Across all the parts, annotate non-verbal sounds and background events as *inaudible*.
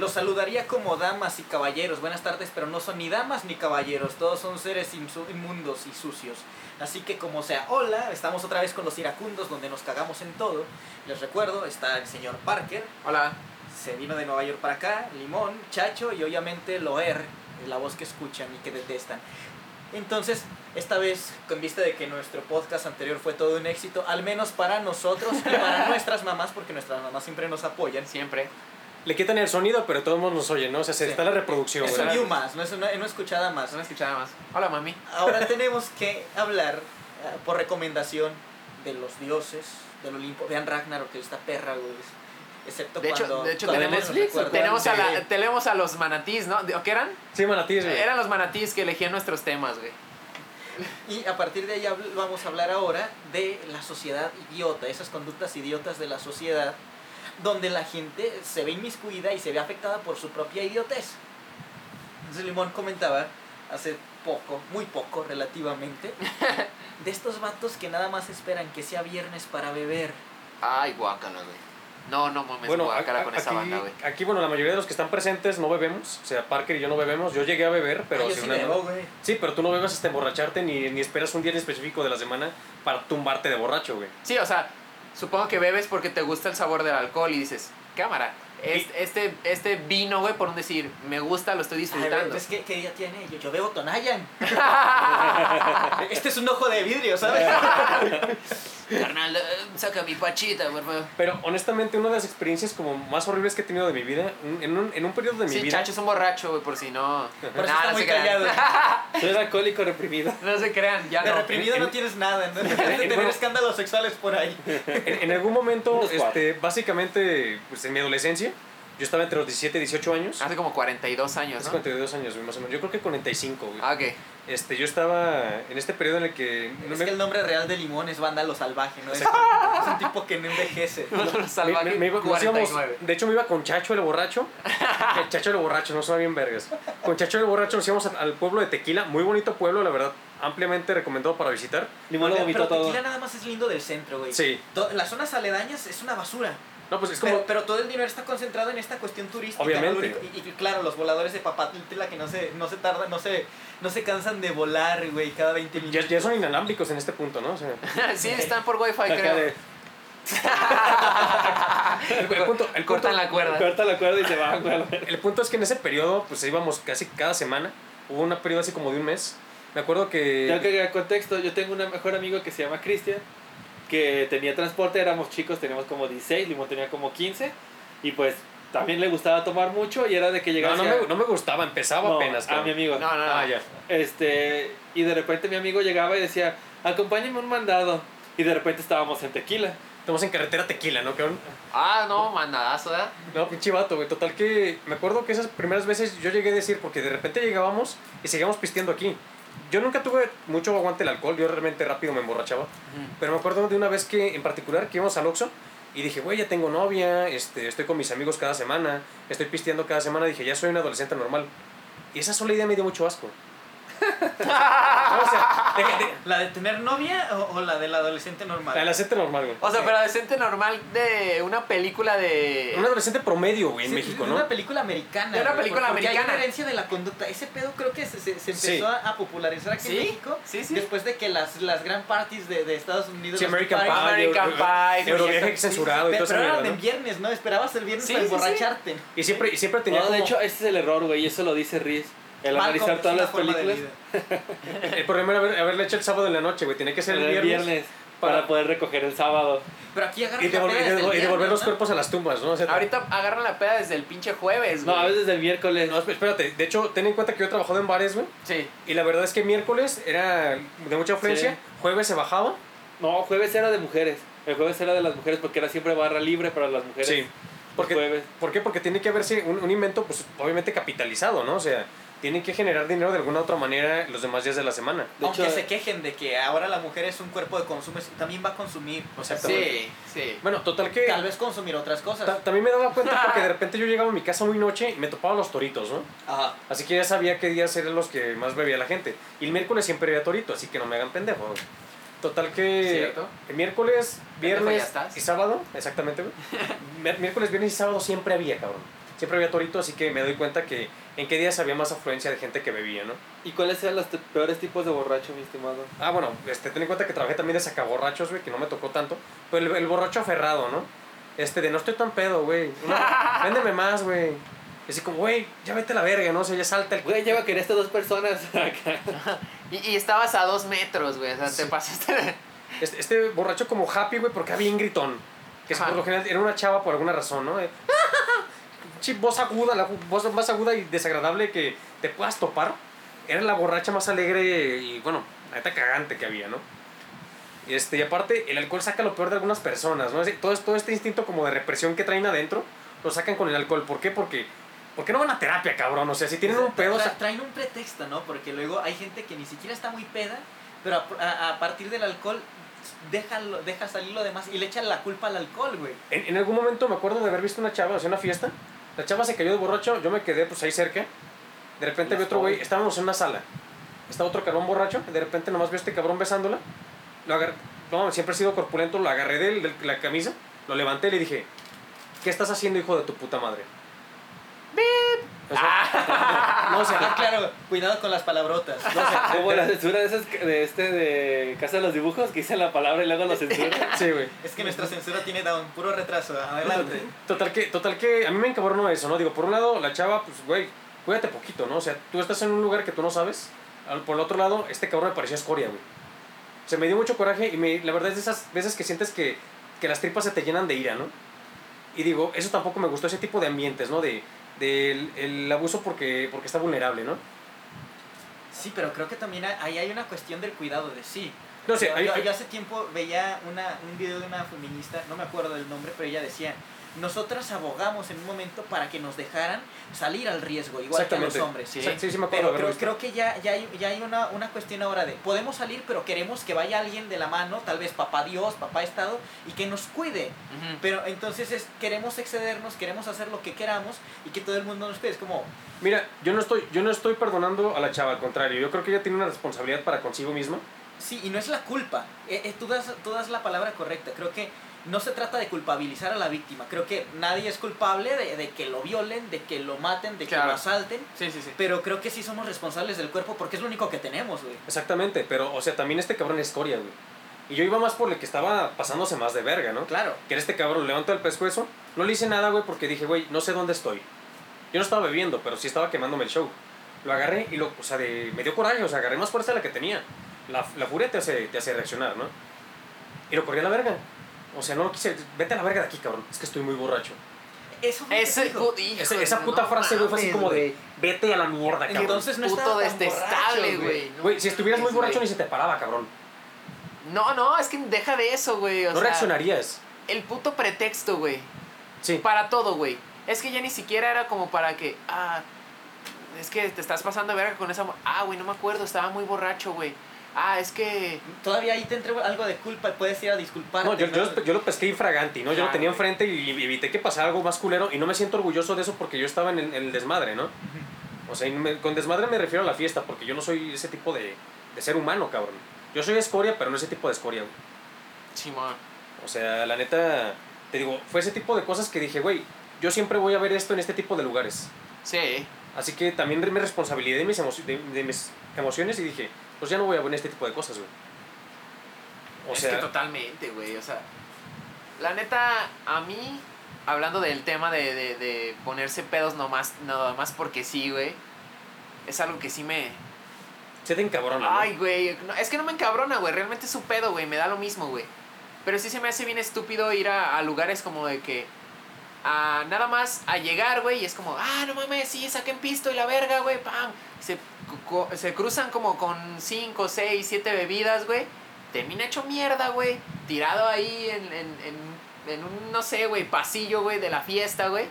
los saludaría como damas y caballeros. Buenas tardes, pero no son ni damas ni caballeros, todos son seres inmundos y sucios. Así que como sea, hola, estamos otra vez con los iracundos donde nos cagamos en todo. Les recuerdo, está el señor Parker. Hola. Se vino de Nueva York para acá, Limón, Chacho y obviamente Loer, la voz que escuchan y que detestan. Entonces, esta vez, con vista de que nuestro podcast anterior fue todo un éxito, al menos para nosotros y para *laughs* nuestras mamás, porque nuestras mamás siempre nos apoyan. Siempre. Le quitan el sonido, pero todos nos oyen, ¿no? O sea, se está la reproducción, Es un view más, no es una, no escuchada más. No escuchada más. Hola, mami. Ahora tenemos que hablar, eh, por recomendación, de los dioses del Olimpo. Vean Ragnarok, que esta perra, güey. Excepto De hecho, cuando. de hecho cuando tenemos, tenemos, a la- tenemos a los manatís, ¿no? ¿O qué eran? Sí, manatís, güey. Eran los manatís que elegían nuestros temas, güey. Y a partir de ahí vamos a hablar ahora de la sociedad idiota, esas conductas idiotas de la sociedad, donde la gente se ve inmiscuida y se ve afectada por su propia idiotez. Entonces Limón comentaba hace poco, muy poco relativamente, *laughs* de estos vatos que nada más esperan que sea viernes para beber. Ay, guácala, güey. No, no mames, Bueno, guácala a- con a- esa aquí, banda, güey. aquí, bueno, la mayoría de los que están presentes no bebemos. O sea, Parker y yo no bebemos. Yo llegué a beber, pero... Ah, yo si sí una- bebo, güey. Sí, pero tú no bebas hasta emborracharte ni, ni esperas un día en específico de la semana para tumbarte de borracho, güey. Sí, o sea, supongo que bebes porque te gusta el sabor del alcohol y dices, cámara, es- este, este vino, güey, por un decir, me gusta, lo estoy Ay, disfrutando. güey, pues, ¿qué, ¿qué día tiene? Yo, yo bebo Tonayan. *laughs* este es un ojo de vidrio, ¿sabes? *laughs* Carnal, eh, saca mi pachita, por favor. Pero honestamente, una de las experiencias como más horribles que he tenido de mi vida, en un, en un periodo de mi Sí, vida... Chacho es un borracho, güey, por si no. Por eso Nah, está no muy se crean. callado. *laughs* Soy alcohólico reprimido. no se crean, ya De no. reprimido en- no tienes nada, no *laughs* debes de tener escándalos sexuales por ahí. En, en algún momento, este, básicamente, pues en mi adolescencia, yo estaba entre los 17 y 18 años. Hace como 42 años, Hace ¿no? 42 años, más o menos. Yo creo que 45, güey. Ah, ok. Este, yo estaba en este periodo en el que... no Es me- que el nombre real de Limón es Vándalo Salvaje, ¿no? Es, es un tipo que no envejece. Salvaje me- me iba- nos íbamos- 49. de hecho, me iba con Chacho el borracho. El Chacho el borracho, no suena bien vergas. Con Chacho el borracho nos íbamos al- pueblo de Tequila. Muy bonito pueblo, la verdad. Ampliamente recomendado para visitar. Limón lo vomitó todo. Tequila nada más es lindo del centro, güey. Sí. Las zonas aledañas es una basura. No, pues es como... Pero, pero todo el dinero está concentrado en esta cuestión turística. Obviamente. Y, y claro, los voladores de Papatla que no se, no se tardan, no se, no se cansan de volar, güey, cada 20 ya, minutos. ya son inalámbricos en este punto, ¿no? O sea, *laughs* sí, están por wifi, creo. de- el, *laughs* el punto, el, punto, Cortan la cuerda. Corta la cuerda y se va, güey. *laughs* el punto es que en ese periodo, pues íbamos casi cada semana. Hubo un periodo así como de un mes. Me acuerdo que... Tengo que agregar contexto. Yo tengo un mejor amigo que se llama Cristian, que tenía transporte, éramos chicos, teníamos como 16, Limón tenía como 15, y pues también le gustaba tomar mucho y era de que No, llegaba no hacia- me, no me gustaba, empezaba No, apenas. a mi amigo. No, no, no. Ah, ya. Este, y de repente mi amigo llegaba y decía, acompáñame un mandado. Y de repente estábamos en tequila. Estamos en carretera tequila, ¿no, cabrón? Ah, no, mandadazo, ¿verdad? No, pinche vato, güey. Total que me acuerdo que esas primeras veces yo llegué a decir, porque de repente llegábamos y seguíamos pisteando aquí. Yo nunca tuve mucho aguante el alcohol, yo realmente rápido me emborrachaba. Pero me acuerdo de una vez que, en particular, que íbamos al Oxxo y dije, güey, ya tengo novia, este, estoy con mis amigos cada semana, estoy pisteando cada semana. Dije, ya soy un adolescente normal. Y esa sola idea me dio mucho asco. *laughs* O sea, de- de- ¿La de tener novia o, o la del adolescente normal? la adolescente normal, güey. O sea, pero adolescente normal de una película de. Un adolescente promedio, güey, en Sí, México, de ¿no? Una película americana. De una güey, película porque americana. Hay una herencia de la conducta. Ese pedo creo que se, se, se empezó Sí. a, popularizar aquí ¿Sí? en México. Sí, sí. Después de que las, las grand parties de, de Estados Unidos. Sí, American Pie, American Pie, Euroviaje censurado y Pero, todo pero eso. eran mierda, en ¿no? viernes, ¿no? Esperabas el viernes Sí, para sí, sí. emborracharte. Y siempre, y siempre tenía No, de como- hecho, ese es el error, güey, y eso lo dice Riz. El Malcolm analizar todas las películas. El problema era haber- haberle hecho el sábado en la noche, güey. Tenía que ser el el viernes. viernes, para- para poder recoger el sábado. Pero aquí agarras Y, la devolver, peda y desde el devolver- y devolver viernes, los ¿no? cuerpos a las tumbas, ¿no? O sea, Ahorita agarran la peda desde el pinche jueves, No, güey. a veces el miércoles. No, esp- espérate. De hecho, ten en cuenta que yo he trabajado en bares, güey. Sí. Y la verdad es que miércoles era de mucha afluencia. Sí. Jueves se bajaba. No, jueves era de mujeres. El jueves era de las mujeres porque era siempre barra libre para las mujeres. Sí. Porque, jueves. ¿Por qué? Porque tiene que haberse un, un invento, pues obviamente capitalizado, ¿no? O sea, tienen que generar dinero de alguna otra manera los demás días de la semana. De Aunque hecho, se quejen de que ahora la mujer es un cuerpo de consumo, también va a consumir. O sea, Sí, sí. Bueno, total que. tal vez consumir otras cosas. ta- también me daba cuenta *laughs* porque de repente yo llegaba a mi casa muy noche y me topaba los toritos, ¿no? Ajá. Así que ya sabía qué días eran los que más bebía la gente. Y el miércoles siempre había torito, así que no me hagan pendejo. Total que Cierto. el miércoles, viernes y sábado, exactamente, *laughs* miércoles, viernes y sábado siempre había, cabrón. siempre había torito, así que me doy cuenta que en qué días había más afluencia de gente que bebía, ¿no? ¿Y cuáles eran los peores tipos de borracho, mi estimado? Ah, bueno, este, ten en cuenta que trabajé también de sacaborrachos, güey, que no me tocó tanto. Pero el, el borracho aferrado, ¿no? Este, de no estoy tan pedo, güey. No, *laughs* véndeme más, güey. Y así como, güey, ya vete a la verga, ¿no? O sea, ya salta el... Güey, lleva que estas dos personas *laughs* acá. Y, y estabas a dos metros, güey. O sea, te pasaste. Este, este borracho como happy, güey, porque era bien gritón. Que por lo general era una chava por alguna razón, ¿no? Voz aguda, la voz más aguda y desagradable que te puedas topar. Era la borracha más alegre y, bueno, la neta cagante que había, ¿no? Este, y aparte, el alcohol saca lo peor de algunas personas, ¿no? Todo, todo este instinto como de represión que traen adentro, lo sacan con el alcohol. ¿Por qué? Porque, porque no van a terapia, cabrón. O sea, si tienen un pedo... Tra- traen un pretexto, ¿no? Porque luego hay gente que ni siquiera está muy peda, pero a, a- a partir del alcohol deja, deja salir lo demás y le echan la culpa al alcohol, güey. En, en algún momento me acuerdo de haber visto una chava, o sea, una fiesta. La chava se cayó de borracho, yo me quedé pues ahí cerca. De repente vi otro güey, estábamos en una sala. Estaba otro cabrón borracho, de repente nomás vi a este cabrón besándola. Lo agarré, no, siempre he sido corpulento, lo agarré de, de la camisa, lo levanté y le dije, ¿qué estás haciendo, hijo de tu puta madre? O sea, no, o Ah, sea, claro, cuidado con las palabrotas. no, o sea, Como la censura de esas que- de este de Casa de los Dibujos, que dicen la palabra y luego lo censuran. sí, güey. Es que nuestra censura tiene da un puro retraso. Adelante. Total que, total que a mí me encabronó eso, ¿no? Digo, por un lado, la chava, pues, güey, cuídate poquito, ¿no? O sea, tú estás en un lugar que tú no sabes. Por el otro lado, este cabrón me parecía escoria, güey. O sea, me dio mucho coraje y me, la verdad es de esas veces que sientes que, que las tripas se te llenan de ira, ¿no? Y digo, eso tampoco me gustó, ese tipo de ambientes, ¿no? De, del el abuso porque, porque está vulnerable, ¿no? Sí, pero creo que también ahí hay una cuestión del cuidado de sí. No sé, yo, hay- yo- yo hace tiempo veía una, un video de una feminista, no me acuerdo del nombre, pero ella decía, nosotras abogamos en un momento para que nos dejaran salir al riesgo, igual que a los hombres. Sí. Sí, sí, sí me acuerdo Pero creo, que ya, ya hay, ya hay una, una cuestión ahora de, podemos salir, pero queremos que vaya alguien de la mano, tal vez papá Dios, papá Estado, y que nos cuide. Pero entonces es, queremos excedernos, queremos hacer lo que queramos y que todo el mundo nos cuide. Es como, Mira, yo no, estoy, yo no estoy perdonando a la chava, al contrario. Yo creo que ella tiene una responsabilidad para consigo misma. Sí, y no es la culpa. Eh, eh, tú, das, tú das la palabra correcta. Creo que no se trata de culpabilizar a la víctima. Creo que nadie es culpable de, de que lo violen, de que lo maten, de que lo asalten. Sí, sí, sí. Pero creo que sí somos responsables del cuerpo porque es lo único que tenemos, güey. Exactamente, pero, o sea, también este cabrón es escoria, güey. Y yo iba más por el que estaba pasándose más de verga, ¿no? Claro. Que era este cabrón, levantó el pescuezo. No le hice nada, güey, porque dije, güey, no sé dónde estoy. Yo no estaba bebiendo, pero sí estaba quemándome el show. Lo agarré y lo, o sea, de, me dio coraje, o sea, agarré más fuerza de la que tenía. La, la furia te hace, te hace reaccionar, ¿no? Y lo corrí a la verga. O sea, no lo quise, vete a la verga de aquí, cabrón. Es que estoy muy borracho. Eso fue Ese hijo, Esa, esa puta no frase, güey, fue así como de, vete a la mierda, cabrón. Entonces no puto tan detestable, borracho, güey. No Güey, si estuvieras muy borracho ni se te paraba, cabrón. No, no, es que deja de eso, güey. O No sea, reaccionarías. El puto pretexto, güey. Sí. Para todo, güey. Es que ya ni siquiera era como para que. Ah, es que te estás pasando de verga con esa. Ah, güey, no me acuerdo, estaba muy borracho, güey. Ah, es que. Todavía ahí te entrego algo de culpa y puedes ir a disculparte. No, yo, ¿no? yo, yo lo pesqué infraganti, ¿no? Yo lo Claro, tenía enfrente y y evité que pasara algo más culero y no me siento orgulloso de eso porque yo estaba en el, en el desmadre, ¿no? O sea, me- con desmadre me refiero a la fiesta porque yo no soy ese tipo de, de ser humano, cabrón. Yo soy escoria, pero no ese tipo de escoria, güey. Simón. O sea, la neta, te digo, fue ese tipo de cosas que dije, güey, yo siempre voy a ver esto en este tipo de lugares. Sí. Así que también me responsabilidad de mis, de, de mis emociones y dije, pues ya no voy a ver este tipo de cosas, güey. O es sea, que totalmente, güey. O sea, la neta, a mí, hablando del tema de, de, de ponerse pedos nomás, nada más porque sí, güey, es algo que sí me. se te encabrona. Ay, güey. no, es que no me encabrona, güey. Realmente es su pedo, güey. Me da lo mismo, güey. Pero sí se me hace bien estúpido ir a, a lugares como de que. a nada más a llegar, güey, y es como, ah, no mames, sí, saquen pisto y la verga, güey, pam. Se, se cruzan como con 5, 6, 7 bebidas, güey. Termina hecho mierda, güey. Tirado ahí en, en, en, un, no sé, güey, pasillo, güey, de la fiesta, güey.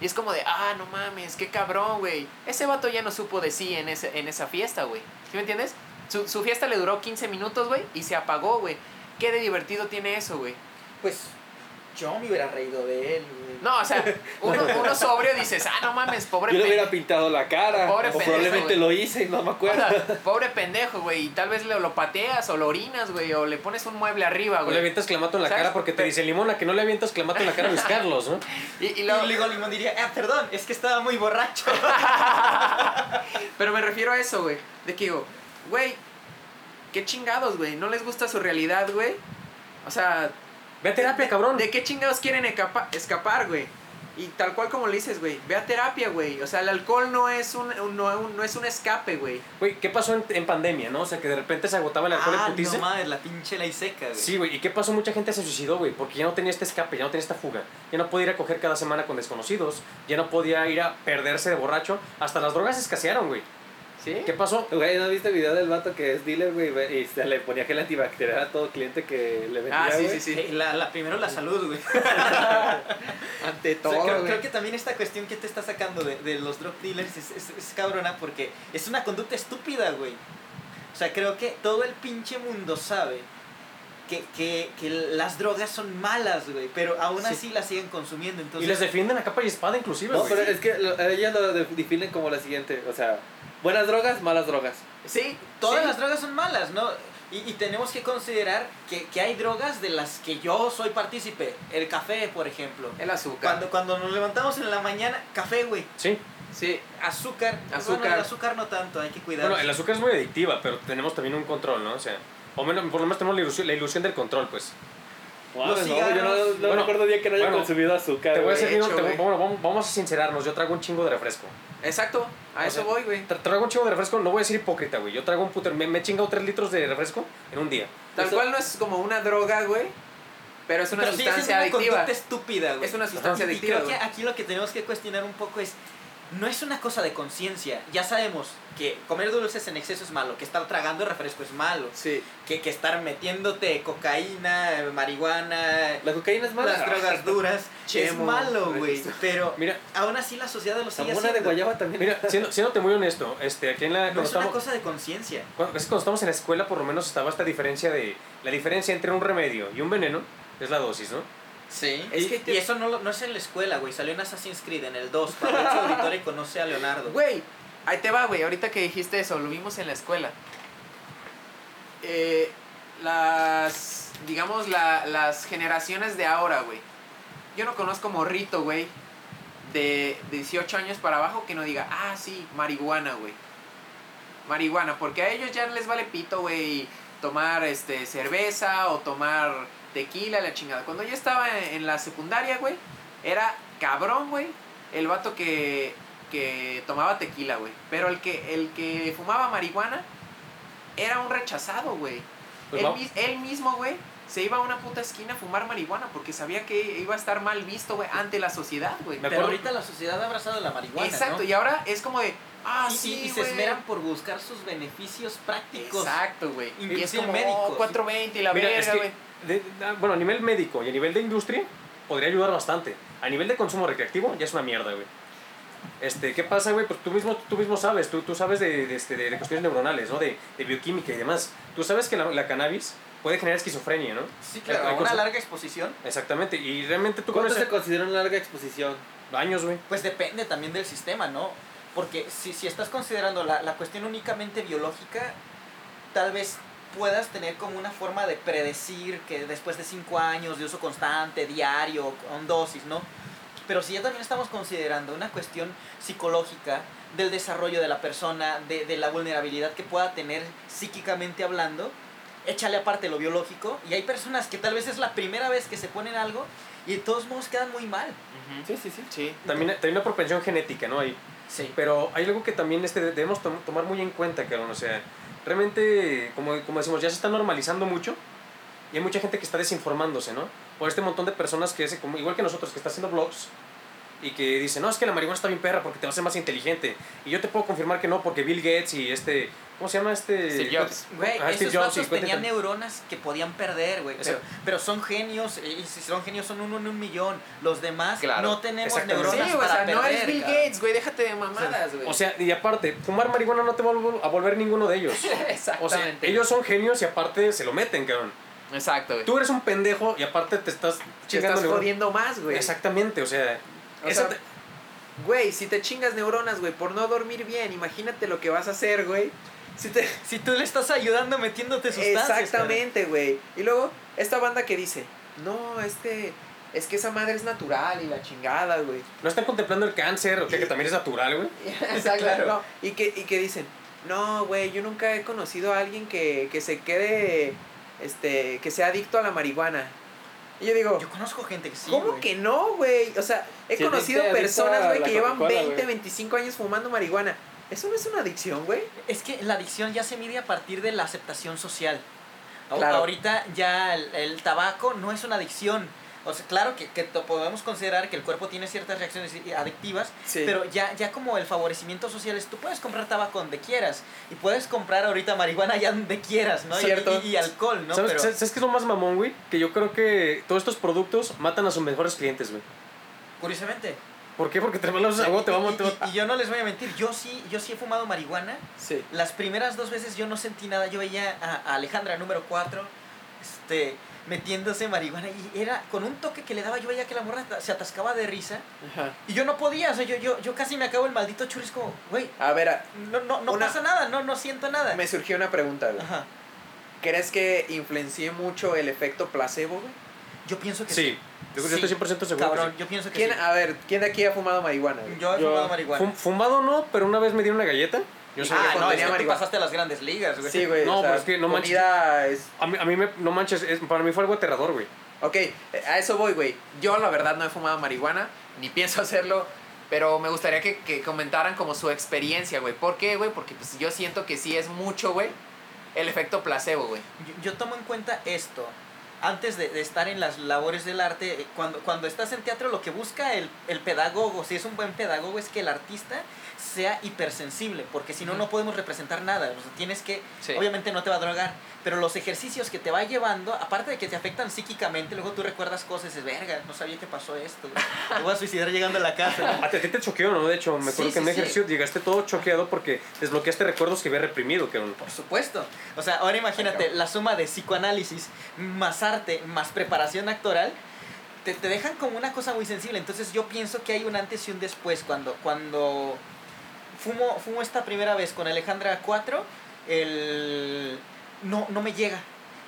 Y es como de, ah, no mames, qué cabrón, güey. Ese vato ya no supo de sí en, ese, en esa fiesta, güey. ¿Sí me entiendes? Su, su fiesta le duró 15 minutos, güey, y se apagó, güey. ¿Qué de divertido tiene eso, güey? Pues Yo me hubiera reído de él, güey. No, o sea, uno, uno sobrio dices, ah, no mames, pobre Yo le hubiera pendejo. pintado la cara. Pobre o pendejo, probablemente güey. lo hice y no me O acuerdo. sea, pobre pendejo, güey. Y tal vez lo, lo pateas o lo orinas, güey. O le pones un mueble arriba, O le güey. avientas clamato en la ¿Sabes? cara porque te dice Limón, a que no le avientas clamato en la cara a Luis Carlos, ¿no? *laughs* Y, y Y luego- luego Limón diría, ah, perdón, es que estaba muy borracho. *laughs* Pero me refiero a eso, güey. De que digo, güey, qué chingados, güey. ¿No les gusta su realidad, güey? O sea, Ve a terapia, cabrón. ¿de qué chingados quieren escapa- escapar, güey? Y tal cual como le dices, güey, ve a terapia, güey. O sea, el alcohol no es un, un- no, un- no es un escape, güey. Güey, ¿qué pasó en, en pandemia, no? O sea, que de repente se agotaba el alcohol ah, en putiza. no mames, la pinche ley seca, güey. Sí, güey, ¿y qué pasó? Mucha gente se suicidó, güey, porque ya no tenía este escape, ya no tenía esta fuga. Ya no podía ir a coger cada semana con desconocidos, ya no podía ir a perderse de borracho. Hasta las drogas escasearon, güey. ¿Sí? ¿Qué pasó? Güey, ¿no viste el video del vato que es dealer, güey? Y se le ponía gel antibacterial a todo cliente que le vendía, Ah, sí, güey? sí, sí. La, la, primero la salud, güey. *laughs* Ante O todo, sea, creo, güey. creo que también esta cuestión que te está sacando de, de los drug dealers es, es, es cabrona porque es una conducta estúpida, güey. O sea, creo que todo el pinche mundo sabe que, que, que las drogas son malas, güey, pero aún Sí. así las siguen consumiendo. Entonces, y les defienden a capa y espada, inclusive, No, güey. pero es que lo- ellos lo de- definen como la siguiente, o sea, buenas drogas, malas drogas. Sí, todas sí. las drogas son malas, ¿no? Y, y tenemos que considerar que, que hay drogas de las que yo soy partícipe. El café, por ejemplo. El azúcar. Cuando, cuando nos levantamos en la mañana, café, güey. Sí. Sí. Azúcar. Azúcar. Bueno, el azúcar no tanto, hay que cuidar. Bueno, el azúcar es muy adictiva, pero tenemos también un control, ¿no? O sea, o menos, por lo menos tenemos la ilusión, la ilusión del control, pues. Wow, no, yo cigarros. no, no Bueno, recuerdo día que no haya bueno, consumido azúcar. Te voy a decir, hecho, te- bueno, vamos, vamos a sincerarnos, yo trago un chingo de refresco. Exacto. A O eso sea, voy, güey. Tra- Traigo un chingo de refresco, no voy a decir hipócrita, güey. Yo traigo un puto. Me, me he chingado 3 litros de refresco en un día. Tal Eso- cual no es como una droga, güey. Pero es una Pero sigue siendo sustancia una adictiva. conducta estúpida, güey. Es una sustancia Y adictiva, creo que aquí lo que tenemos que cuestionar un poco es, no es una cosa de conciencia. Ya sabemos que comer dulces en exceso es malo, que estar tragando refresco es malo, Sí. que, que estar metiéndote cocaína, marihuana, La cocaína es mala. las drogas *laughs* duras es Chemo, malo, güey. Pero Mira, aún así la sociedad lo sigue mona de haciendo. guayaba también. mira, siendo, siéndote muy honesto, este, aquí en la. No cuando es una estamos- cosa de conciencia. Cuando, es cuando estamos en la escuela, por lo menos estaba esta diferencia de. La diferencia entre un remedio y un veneno es la dosis, ¿no? Sí. Es y, que te- y eso no, lo- no es en la escuela, güey. Salió en Assassin's Creed, en el 2. Cuando el auditorio conoce a Leonardo. Güey, ahí te va, güey. Ahorita que dijiste eso, lo vimos en la escuela. Eh, las, digamos, la- las generaciones de ahora, güey. Yo no conozco morrito, güey, de 18 años para abajo que no diga, ah, sí, marihuana, güey. Marihuana, porque a ellos ya les vale pito, güey, tomar este, cerveza o tomar tequila, la chingada. Cuando yo estaba en, en la secundaria, güey, era cabrón, güey, el vato que, que tomaba tequila, güey. Pero el que, el que fumaba marihuana era un rechazado, güey. Pues él, él mismo, güey, se iba a una puta esquina a fumar marihuana porque sabía que iba a estar mal visto, güey, ante la sociedad, güey. Pero ahorita la sociedad ha abrazado la marihuana, Exacto, ¿no? y ahora es como de, ah, y, sí, y se güey. esmeran por buscar sus beneficios prácticos. Exacto, güey. Y es como médicos. oh, 420 y la Mira, verga, güey. de- bueno, a nivel médico y a nivel de industria, podría ayudar bastante. A nivel de consumo recreativo, ya es una mierda, güey. Este, ¿qué pasa, güey? Pues tú mismo, tú mismo sabes, tú, tú sabes de, de, este, de- de cuestiones neuronales, ¿no? De, de bioquímica y demás. Tú sabes que la, la cannabis puede generar esquizofrenia, ¿no? Sí, claro, La- una cosa- larga exposición. Exactamente, y realmente tú ¿Cuánto conoces se considera una larga exposición? años, güey. Pues depende también del sistema, ¿no? Porque si, si estás considerando la, la cuestión únicamente biológica, tal vez puedas tener como una forma de predecir que después de cinco años de uso constante, diario, con dosis, ¿no? Pero si ya también estamos considerando una cuestión psicológica del desarrollo de la persona, de, de la vulnerabilidad que pueda tener psíquicamente hablando, échale aparte lo biológico y hay personas que tal vez es la primera vez que se ponen algo y de todos modos quedan muy mal. Sí, sí, sí. Sí. También, también una propensión genética, ¿no? Ahí. Sí. Pero hay algo que también este, debemos tom- tomar muy en cuenta, cabrón. O sea, realmente, como, como decimos, ya se está normalizando mucho y hay mucha gente que está desinformándose, ¿no? Por este montón de personas que es como, igual que nosotros, que está haciendo blogs y que dicen, no, es que la marihuana está bien perra porque te va a hacer más inteligente. Y yo te puedo confirmar que no, porque Bill Gates y este, ¿cómo se llama este? Steve Jobs. Güey, Ah, esos vatos tenían neuronas que podían perder, güey. Pero, pero son genios, y si son genios son uno en un millón. Los demás Claro. no tenemos Exactamente. Sí, neuronas güey, o para sea, no perder. eres Bill cabrón. Gates, güey, déjate de mamadas, güey. O sea, y aparte, fumar marihuana no te va a vol- a volver ninguno de ellos. *laughs* O sea, Exactamente. ellos son genios y aparte se lo meten, cabrón. Exacto, güey. Tú eres un pendejo y aparte te estás Te chingando estás neuronas. jodiendo más, güey. Exactamente, o sea, O eso sea, te- Güey, si te chingas neuronas, güey, por no dormir bien, imagínate lo que vas a hacer, güey. Si te... *laughs* Si tú le estás ayudando metiéndote sustancias. Exactamente, güey. Y luego, esta banda que dice, no, este, es que esa madre es natural y la chingada, güey. no están contemplando el cáncer, o sea, que también es natural, güey. *laughs* Exacto, *laughs* Claro. no, Y, que, y que dicen, no, güey, yo nunca he conocido a alguien que, que se quede, este, que sea adicto a la marihuana. Y yo digo. Yo conozco gente que sí. ¿cómo que no, güey? O sea, he conocido personas, güey, que llevan Coca-Cola, 20, güey. 25 años fumando marihuana. ¿Eso no es una adicción, güey? Es que la adicción ya se mide a partir de la aceptación social. Claro. Ahorita ya el, el tabaco no es una adicción. O sea, claro que, que podemos considerar que el cuerpo tiene ciertas reacciones adictivas, Sí. pero ya, ya como el favorecimiento social es, tú puedes comprar tabaco donde quieras y puedes comprar ahorita marihuana ya donde quieras, ¿no? Y- Cierto. Y, y alcohol, ¿no? ¿Sabes, Pero- ¿sabes, qué es lo más mamón, güey? Que yo creo que todos estos productos matan a sus mejores clientes, güey. Curiosamente. ¿Por qué? Porque te van a Y, te vamos, te y- va- y yo no les voy a mentir, yo sí, yo sí he fumado marihuana. Sí. Las primeras dos veces yo no sentí nada. Yo veía a, a Alejandra número 4 este, metiéndose marihuana y era con un toque que le daba. Yo veía que la morra se atascaba de risa Ajá. y yo no podía. O sea, yo, yo, yo casi me acabo el maldito churris como, güey, A ver, a- no, no, no Una- pasa nada, no, no siento nada. me surgió una pregunta, güey. Ajá. ¿Crees que influencie mucho el efecto placebo, güey? Yo pienso que Sí, yo, yo Sí. estoy 100% seguro. que Cabrón, sí. yo pienso que ¿Quién, sí. A ver, ¿quién de aquí ha fumado marihuana, güey? Yo he Yo- fumado marihuana. Fum- fumado no, pero una vez me dieron una galleta. Yo sé ah, cuando no, es que tú pasaste a las grandes ligas, güey. Sí, güey. No, o sea, pero es que no manches. es... A mí, a mí me, no manches, es- para mí fue algo aterrador, güey. Ok, eh, a eso voy, güey. Yo la verdad no he fumado marihuana, ni *laughs* pienso hacerlo, pero me gustaría que, que comentaran como su experiencia, güey. ¿Por qué, güey? Porque pues yo siento que sí es mucho, güey, el efecto placebo, güey. Yo, yo tomo en cuenta esto. Antes de, de estar en las labores del arte, eh, cuando, cuando estás en teatro, lo que busca el, el pedagogo, si es un buen pedagogo, es que el artista sea hipersensible, porque si no, Ujú. no podemos representar nada. O sea, tienes que, Sí. obviamente no te va a drogar, pero los ejercicios que te va llevando, aparte de que te afectan psíquicamente, luego tú recuerdas cosas y dices, verga, no sabía que pasó esto. Me voy a suicidar llegando a la casa. A ti a ti te choqueó, ¿no? De hecho, me acuerdo Sí, que en sí, un ejercicio llegaste todo choqueado porque desbloqueaste recuerdos que había reprimido, que Por supuesto. O sea, ahora imagínate, la suma de psicoanálisis más arte, más preparación actoral, te, te dejan como una cosa muy sensible. Entonces yo pienso que hay un antes y un después. Cuando, cuando fumo, fumo esta primera vez con Alejandra 4, el... no, no me llega.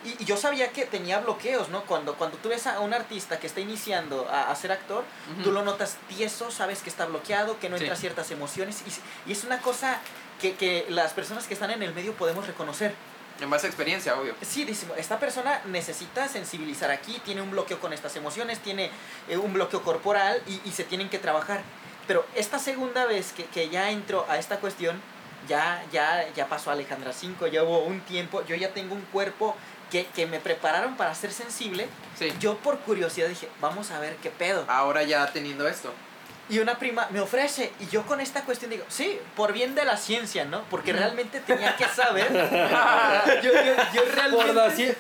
Y, y yo sabía que tenía bloqueos, ¿no? Cuando, cuando tú ves a un artista que está iniciando a, a ser actor, tú lo notas tieso, sabes que está bloqueado, que no Sí. entra ciertas emociones. Y, y es una cosa que, que las personas que están en el medio podemos reconocer. En base a experiencia, obvio. Sí, decimos, esta persona necesita sensibilizar aquí, tiene un bloqueo con estas emociones, tiene eh, un bloqueo corporal y, y se tienen que trabajar. Pero esta segunda vez que, que ya entro a esta cuestión, ya, ya, ya pasó Alejandra 5, ya hubo un tiempo, yo ya tengo un cuerpo que, que me prepararon para ser sensible. Sí. Yo por curiosidad dije, vamos a ver qué pedo. Ahora ya teniendo esto. Y una prima me ofrece, y yo con esta cuestión digo, sí, por bien de la ciencia, ¿no? Porque realmente tenía que saber. *laughs* yo, yo, yo realmente. Por la cien-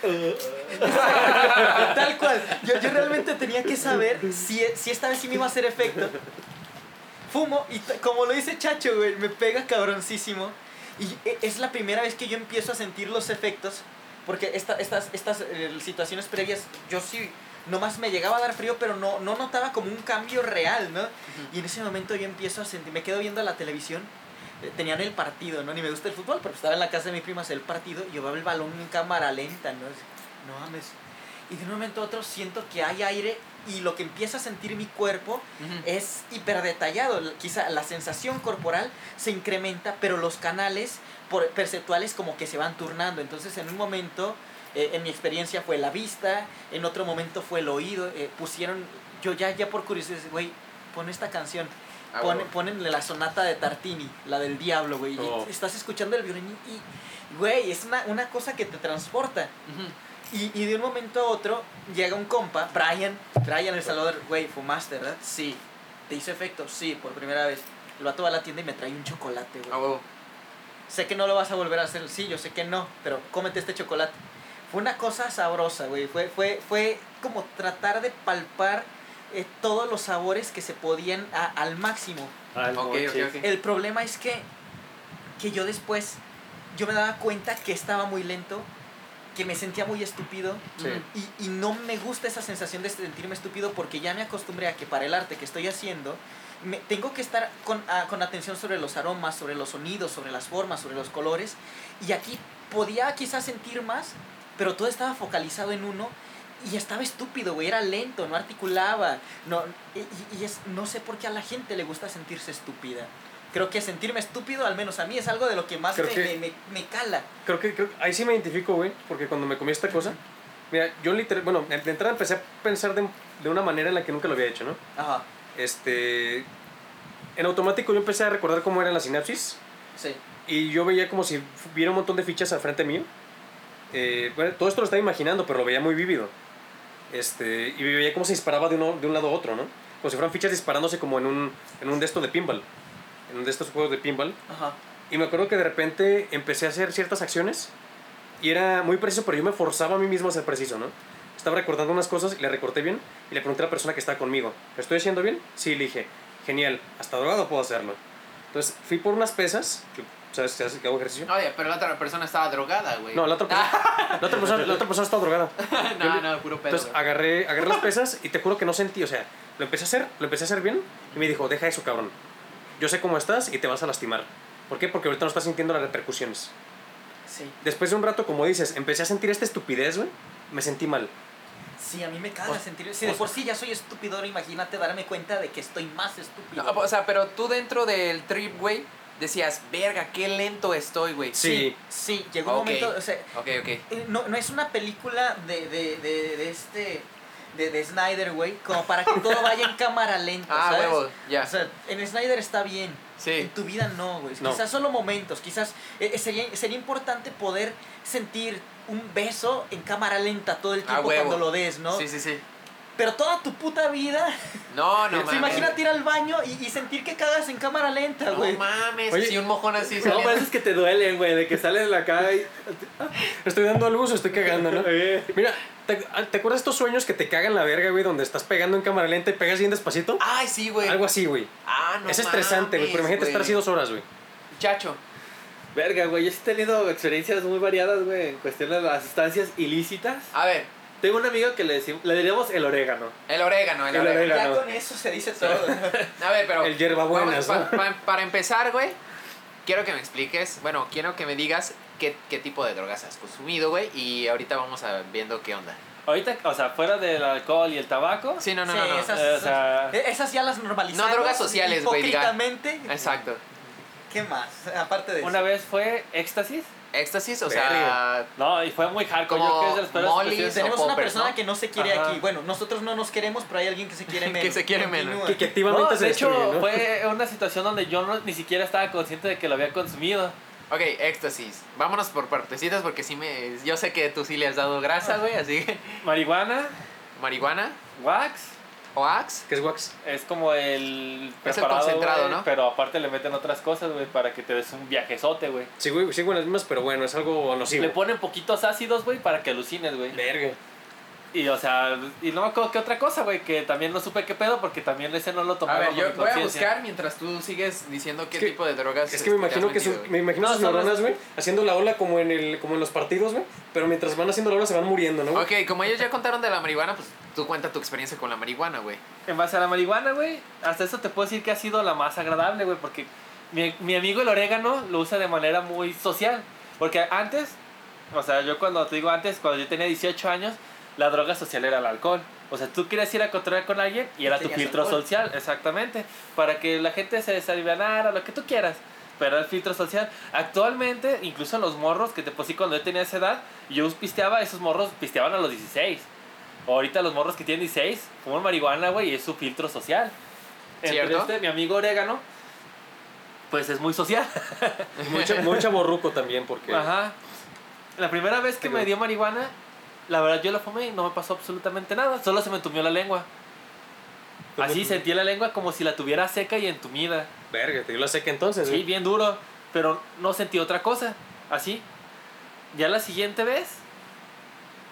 Tal cual. Yo, yo realmente tenía que saber si, si esta vez sí me iba a hacer efecto. Fumo y como lo dice Chacho, güey, me pega cabroncísimo. Y e- es la primera vez que yo empiezo a sentir los efectos. Porque esta, estas, estas eh, situaciones previas, yo sí, nomás me llegaba a dar frío, pero no, no notaba como un cambio real, ¿no? Y en ese momento yo empiezo a sentir, me quedo viendo la televisión. eh, Tenían el partido, ¿no? Ni me gusta el fútbol, pero estaba en la casa de mi prima el partido. Y veo el balón en cámara lenta, ¿no? No mames. Y de un momento a otro siento que hay aire y lo que empieza a sentir mi cuerpo es hiper detallado. Quizá la sensación corporal se incrementa, pero los canales por- perceptuales como que se van turnando. Entonces, en un momento, eh, en mi experiencia fue la vista, en otro momento fue el oído. eh, pusieron, yo ya, ya por curiosidad, güey, pon esta canción. Ah, Pon, ponenle la sonata de Tartini, la del diablo, güey. Oh. estás escuchando el violín y, güey, es una, una cosa que te transporta. Ujú. Y, y de un momento a otro llega un compa, Brian, Brian El Salvador, güey, fumaste, ¿verdad? Sí. ¿Te hizo efecto? Sí, por primera vez. El vato va a la tienda y me trae un chocolate, güey. huevo. Sé que no lo vas a volver a hacer, sí, yo sé que no, pero cómete este chocolate. Fue una cosa sabrosa, güey. Fue, fue, fue como tratar de palpar eh, todos los sabores que se podían a- al máximo. Al Ok, moche. ok, ok. El problema es que, que yo después, yo me daba cuenta que estaba muy lento que me sentía muy estúpido Sí. y, y no me gusta esa sensación de sentirme estúpido porque ya me acostumbré a que para el arte que estoy haciendo me, tengo que estar con, ah, con atención sobre los aromas, sobre los sonidos, sobre las formas, sobre los colores y aquí podía quizás sentir más, pero todo estaba focalizado en uno y estaba estúpido, güey, era lento, no articulaba, no, y- y es, no sé por qué a la gente le gusta sentirse estúpida. Creo que sentirme estúpido, al menos a mí, es algo de lo que más me, que- me- me- me cala. Creo que, creo- ahí sí me identifico, güey, porque cuando me comí esta cosa, mira, yo literal, bueno, de entrada empecé a pensar de, de una manera en la que nunca lo había hecho, ¿no? Ajá, Este, en automático yo empecé a recordar cómo eran las sinapsis sí. y yo veía como si hubiera un montón de fichas al frente mío. Eh, bueno, todo esto lo estaba imaginando, pero lo veía muy vívido. Este, y veía cómo se disparaba de, uno, de un lado a otro, ¿no? Como si fueran fichas disparándose como en un, en un de estos de pinball. De estos juegos de pinball. Ajá. Y me acuerdo que de repente empecé a hacer ciertas acciones y era muy preciso, pero yo me forzaba a mí mismo a ser preciso, ¿no? Estaba recordando unas cosas y le recorté bien y le pregunté a la persona que estaba conmigo, ¿lo estoy haciendo bien? Sí, le dije, genial, hasta drogado puedo hacerlo. Entonces fui por unas pesas, que, ¿sabes que que hago ejercicio? Oye, pero la otra persona estaba drogada, güey. No, la otra persona, *laughs* la otra persona, la otra persona estaba drogada. *laughs* no, no, puro pedo. Entonces agarré, agarré las pesas y te juro que no sentí, o sea, lo empecé a hacer, lo empecé a hacer bien y me dijo, deja eso, cabrón. Yo sé cómo estás y te vas a lastimar. ¿Por qué? Porque ahorita no estás sintiendo las repercusiones. Sí. Después de un rato, como dices, empecé a sentir esta estupidez, güey. Me sentí mal. Sí, a mí me caga O- sentir... Si de por sí ya soy estúpido, imagínate darme cuenta de que estoy más estúpido. No, o sea, pero tú dentro del trip, güey, decías, verga, qué lento estoy, güey. Sí. Sí, llegó un momento... O sea, Ok, ok. eh, no, no es una película de, de, de, de este... De, de Snyder, güey, como para que todo vaya en cámara lenta, Ah, ¿sabes? huevo, ya. O sea, en Snyder está bien. Sí. En tu vida no, güey. No. Quizás solo momentos. Quizás eh, eh, sería, sería importante poder sentir un beso en cámara lenta todo el Ah, tiempo huevo. cuando lo des, ¿no? Sí, sí, sí. Pero toda tu puta vida. No, no *laughs* mames. imagínate ir al baño y, y sentir que cagas en cámara lenta, No güey. mames, Oye, si un mojón así No, saliendo. pero es que te duelen, güey, de que sales de la cara y... Estoy dando luz o estoy cagando, ¿no? *laughs* Eh. Mira, ¿te, ¿te acuerdas estos sueños que te cagan la verga, güey? Donde estás pegando en cámara lenta y pegas bien despacito. Ay, sí, güey. Algo así, güey. Ah, no es estresante, güey. Pero imagínate estar así dos horas, güey. Chacho. Verga, güey, yo sí he tenido experiencias muy variadas, güey, en cuestión de las sustancias ilícitas. A ver, Tengo un amigo que le, decimos, le diríamos el orégano. el orégano, el, El orégano. orégano. Ya con eso se dice todo. *laughs* A ver, pero. El hierbabuenas, vamos, ¿no? pa- pa- para empezar, güey, quiero que me expliques. Bueno, quiero que me digas qué, qué tipo de drogas has consumido, güey. Y ahorita vamos a viendo qué onda. Ahorita, o sea, fuera del alcohol y el tabaco. Sí, no, no, Sí, no. no. esas, Eh, o sea- eh, esas ya las normalizamos. No drogas sociales, güey. Exacto. ¿Qué más? Aparte de eso. Una vez fue éxtasis. Éxtasis, o sea. No, y fue muy hardcore. Como yo creo que es de las peores Molly, experiencias. Tenemos una poppers, persona ¿no? que no se quiere Ajá. aquí. Bueno, nosotros no nos queremos, pero hay alguien que se quiere *laughs* Que menos. se quiere menos. Continúa. Que, que activamente No, se de hecho, destruye, ¿no? fue una situación donde yo no, ni siquiera estaba consciente de que lo había consumido. Ok, éxtasis. Vámonos por partecitas porque sí me. Yo sé que tú sí le has dado grasa, güey, así que. Marihuana, Marihuana, wax, Oax. ¿Qué es wax? es como el Es el preparado, concentrado, güey, ¿no? Pero aparte le meten otras cosas, güey, para que te des un viajezote, güey. Sí, güey, sigo en las mismas, pero bueno, es algo nocivo. Le ponen poquitos ácidos, güey, para que alucines, güey. Verga. Y, o sea, y no me acuerdo qué otra cosa, güey, que también no supe qué pedo porque también ese no lo tomé A ver, yo voy a buscar mientras tú sigues diciendo qué Es que- tipo de drogas. Es que me imagino que metido, su- güey. me imagino No, sus neuronas, güey, haciendo la ola como en el como en los partidos, güey, pero mientras van haciendo la ola se van muriendo, ¿no? güey? Ok, como ellos ya contaron de la marihuana, pues tú cuenta tu experiencia con la marihuana, güey. En base a la marihuana, güey, hasta eso te puedo decir que ha sido la más agradable, güey, porque mi, mi amigo el orégano lo usa de manera muy social. Porque antes, o sea, yo cuando te digo antes, cuando yo tenía 18 años, la droga social era el alcohol. O sea, tú querías ir a controlar con alguien y era tu filtro alcohol. social, exactamente, para que la gente se desalivianara, lo que tú quieras. Pero era el filtro social. Actualmente, incluso los morros, que te pues sí, cuando yo tenía esa edad, yo pisteaba, esos morros pisteaban a los 16. Ahorita los morros que tienen 16 fuman marihuana, güey, y es su filtro social. Entre ¿Cierto? este, mi amigo orégano, pues es muy social. Mucha, mucha borruco también, porque. Ajá. La primera vez que Pero- me dio marihuana, la verdad yo la fumé y no me pasó absolutamente nada. Solo se me entumió la lengua. Así sentí la lengua como si la tuviera seca y entumida. Verga, te dio la seca entonces, Sí, bien duro. Pero no sentí otra cosa. Así. Ya la siguiente vez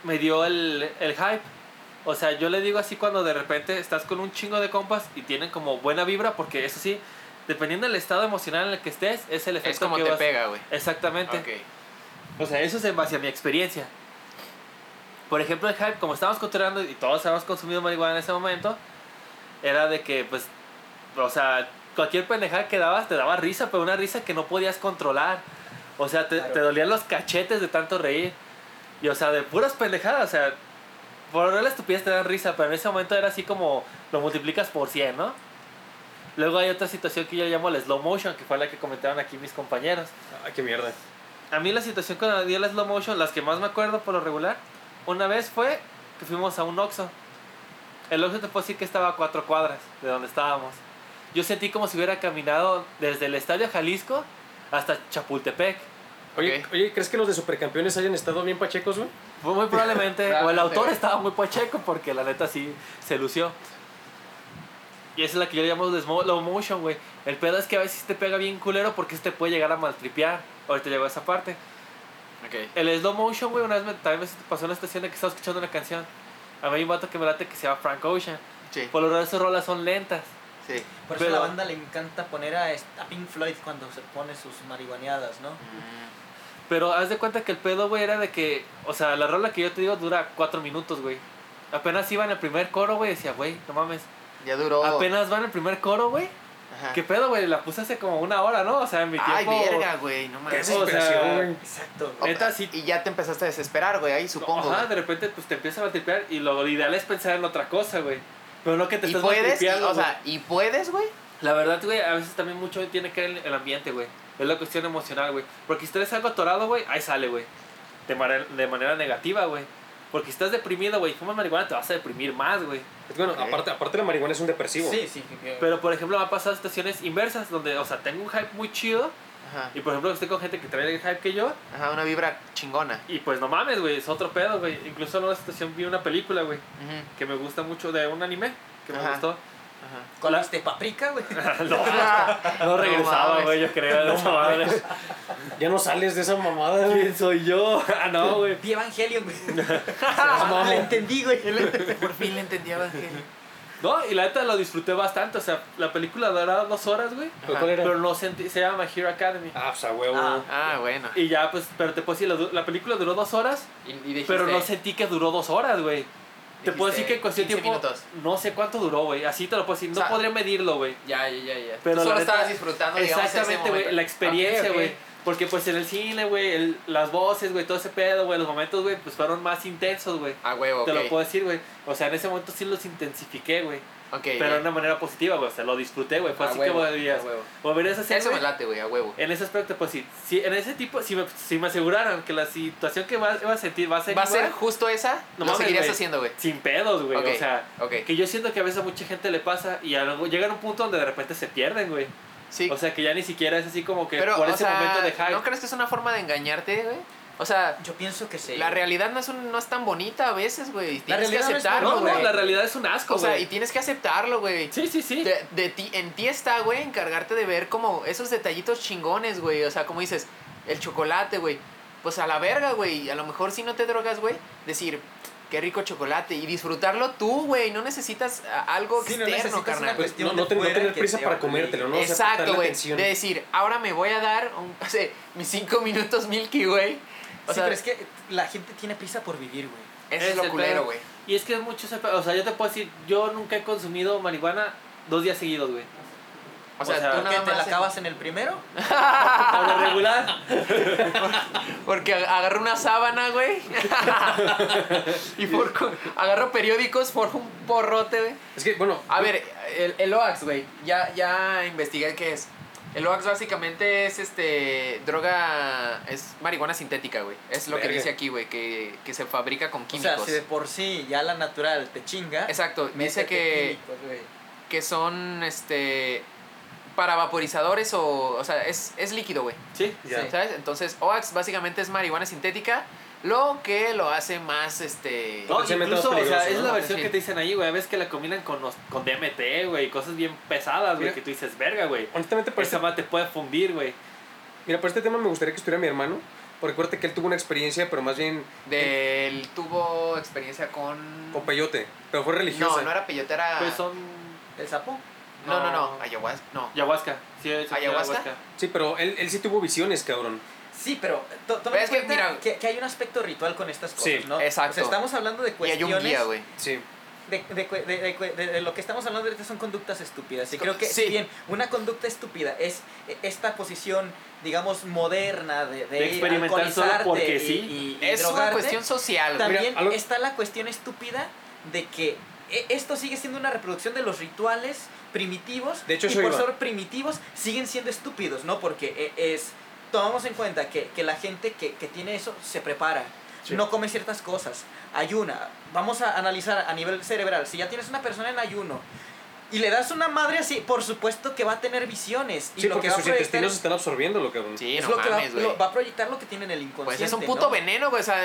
me dio el, el hype. O sea, yo le digo así cuando de repente estás con un chingo de compas y tienen como buena vibra, porque eso sí, dependiendo del estado emocional en el que estés, es el efecto Es como que te vas- pega, güey. Exactamente. O sea, eso es en base a mi experiencia. Por ejemplo, el hype, como estábamos controlando y todos habíamos consumido marihuana en ese momento, era de que, pues, o sea, cualquier pendejada que dabas te daba risa, pero una risa que no podías controlar. O sea, te, Claro. te dolían los cachetes de tanto reír. Y, o sea, de puras pendejadas, o sea, por la estupidez te dan risa, pero en ese momento era así como lo multiplicas por 100, ¿no? Luego hay otra situación que yo llamo el slow motion, que fue la que comentaron aquí mis compañeros. Ay, qué mierda. A mí la situación cuando di el slow motion, las que más me acuerdo por lo regular, una vez fue que fuimos a un Oxxo. El Oxxo te puedo decir que estaba a cuatro cuadras de donde estábamos. Yo sentí como si hubiera caminado desde el Estadio Jalisco hasta Chapultepec. Oye, oye, ¿crees que los de Supercampeones hayan estado bien pachecos, güey? Fue muy probablemente, *laughs* o el autor estaba muy pacheco porque la neta sí se lució. Y esa es la que yo le llamo slow motion, güey. El pedo es que a veces te pega bien culero porque este puede llegar a maltripear. Ahorita llegó a esa parte. El slow motion, güey, una vez me, también me pasó en la estación de que estaba escuchando una canción. A mí hay un vato que me late que se llama Frank Ocean. Sí, Por lo general sus rolas son lentas. sí. Por eso a Pero- la banda le encanta poner a Pink Floyd cuando se pone sus marihuaneadas, ¿no? Mm, Pero haz de cuenta que el pedo, güey, era de que... O sea, la rola que yo te digo dura cuatro minutos, güey. Apenas iba en el primer coro, güey, decía, güey, no mames. Ya duró. Apenas va en el primer coro, güey. Ajá. ¿Qué pedo, güey? La puse hace como una hora, ¿no? O sea, en mi Ay, tiempo... verga, güey, no Qué mames. o sea, desesperación, güey. Exacto. Neta, sí. Y ya te empezaste a desesperar, güey, ahí supongo. Ajá, de repente pues te empieza a maltripear y lo ideal es pensar en otra cosa, güey. Pero no que te Y estés puedes, y- o sea, y puedes, güey. La verdad, güey, a veces también mucho tiene que ver el, el ambiente, güey. Es la cuestión emocional, güey. Porque si traes algo atorado, güey, ahí sale, güey. De, manera- de manera negativa, güey. Porque si estás deprimido, güey, fumas marihuana, te vas a deprimir más, güey. Bueno, aparte, aparte la marihuana es un depresivo. Sí, sí. que- Pero, por ejemplo, me ha pasado situaciones inversas donde, o sea, tengo un hype muy chido. Ajá. Y, por ejemplo, estoy con gente que trae el hype que yo. Ajá, una vibra chingona. Y, pues, no mames, güey, es otro pedo, güey. Incluso en una situación vi una película, güey, Ujú, que me gusta mucho de un anime, que me Ajá. gustó. Ajá. ¿Comiste paprika, güey? *laughs* no, no regresaba, güey, yo creo, madre. Ya no sales de esa mamada, güey. ¿Quién soy yo? *laughs* Ah, no, güey. Vi Evangelion, güey. *laughs* Ah, Le entendí, güey. Por fin le entendí a Evangelio. No, y la neta lo disfruté bastante. O sea, la película duraba dos horas, güey. ¿Pero ¿Cuál era? Pero no sentí, se llama My Hero Academy. Ah, pues a huevo. Ah. Ah, bueno. Y ya, pues, pero te puedo decir, la, la película duró dos horas, Y, y dijiste, pero no sentí que duró dos horas, güey. Te puedo decir que en cuestión de 15 tiempo, minutos. no sé cuánto duró, güey. Así te lo puedo decir, no O sea, podría medirlo, güey. Ya, ya, ya, ya. Pero Tú la solo neta- estabas disfrutando, digamos, Exactamente, güey, la experiencia, güey. Porque pues en el cine, güey, las voces, güey, todo ese pedo, güey, los momentos, güey, pues fueron más intensos, güey. A huevo, Te lo puedo decir, güey. O sea, en ese momento sí los intensifiqué, güey. Pero ya. de una manera positiva, güey. O sea, lo disfruté, güey. Fue A así huevo, que volverías. a huevo. Volverías a hacer, Eso me late, güey, a huevo. En ese aspecto, pues sí. Si en ese tipo, si me, si me aseguraran que la situación que va, va a sentir va a ser ¿Va a ser justo esa? No lo mames, seguirías haciendo, güey. sin pedos, güey. O sea, que yo siento que a veces a mucha gente le pasa y a llegan a un punto donde de repente se pierden, güey. Sí. O sea, que ya ni siquiera es así como que pero, por ese sea, momento de hype. ¿no crees que es una forma de engañarte, güey? O sea, Yo pienso que sí. la realidad no es, un- no es tan bonita a veces, güey. Tienes que no aceptarlo, no, güey. no, la realidad es un asco, O sea, güey. y tienes que aceptarlo, güey. Sí, sí, sí. De, de ti, en ti está, güey, encargarte de ver como esos detallitos chingones, güey. O sea, como dices, el chocolate, güey. Pues a la verga, güey. A lo mejor si no te drogas, güey, decir, qué rico chocolate. Y disfrutarlo tú, güey. No necesitas algo Sí, no externo, una carnal. Pues, no, no, te- no tener prisa te para comértelo, ¿no? O sea, Exacto, güey. atención. De decir, ahora me voy a dar un, *laughs* o sea, mis cinco minutos Milky Way. O sí, sea, pero es que la gente tiene prisa por vivir, güey. eso es lo el culero, güey. Y es que es mucho ese. O sea, yo te puedo decir, yo nunca he consumido marihuana dos días seguidos, güey. O sea, O sea, tú ¿Por qué nada te la acabas en el primero? *laughs* Por lo regular. *laughs* Porque ag- agarro una sábana, güey. *laughs* y forco, agarro periódicos, forjo un porrote, güey. Es que, bueno, A ver, el, el OAX, güey. Ya, ya investigué qué es. El OAX básicamente es este droga, es marihuana sintética, güey. Es lo que dice aquí, güey, que, que se fabrica con O químicos. sea, si de por sí ya la natural te chinga. Exacto, dice que, químicos, que son este para vaporizadores o, o sea, es, es líquido, güey. Sí. Ya. Sí. ¿Sabes? Entonces, OAX básicamente es marihuana sintética, lo que lo hace más este No, incluso, o sea, es ¿no? la versión Sí. que te dicen ahí, güey. Ves que la combinan con, los- con DMT, güey. Cosas bien pesadas, güey. Que tú dices, verga, güey. honestamente, para Esa este, te puede fundir, güey. mira, para este tema me gustaría que estuviera mi hermano. Porque acuérdate que él tuvo una experiencia, pero más bien del tuvo experiencia con con peyote. Pero fue religiosa. No, no era peyote, era Pues son. ¿El sapo? No, no, no, no. ayahuasca, no. Ayahuasca. Sí, sí, ¿Ayahuasca? Sí, pero él, él sí tuvo visiones, cabrón. Sí, pero to- toma en es que, cuenta mira- que, que hay un aspecto ritual con estas cosas, Sí, ¿no? exacto. O sea, estamos hablando de Y hay cuestiones... un guía, güey. Sí. de, de, de- de- de- de lo que estamos hablando ahorita son conductas estúpidas. Y creo que Sí. si bien una conducta estúpida es esta posición, digamos, moderna de, de, De experimentar solo porque y- sí. y- y Es una drogarte, cuestión social, güey. También Mira, algo- está la cuestión estúpida de que e- esto sigue siendo una reproducción de los rituales primitivos De hecho, y por iba. ser primitivos siguen siendo estúpidos, ¿no? Porque e- es tomamos en cuenta que, que la gente que, que tiene eso se prepara, Sí. no come ciertas cosas, ayuna. Vamos a analizar a nivel cerebral, si ya tienes una persona en ayuno y le das una madre así, por supuesto que va a tener visiones y Sí, lo porque que sus proyectar intestinos están absorbiendo lo que... Sí, es no lo que va, mames, lo- va a proyectar lo que tiene en el inconsciente. Pues es un puto ¿no? veneno, güey. O sea,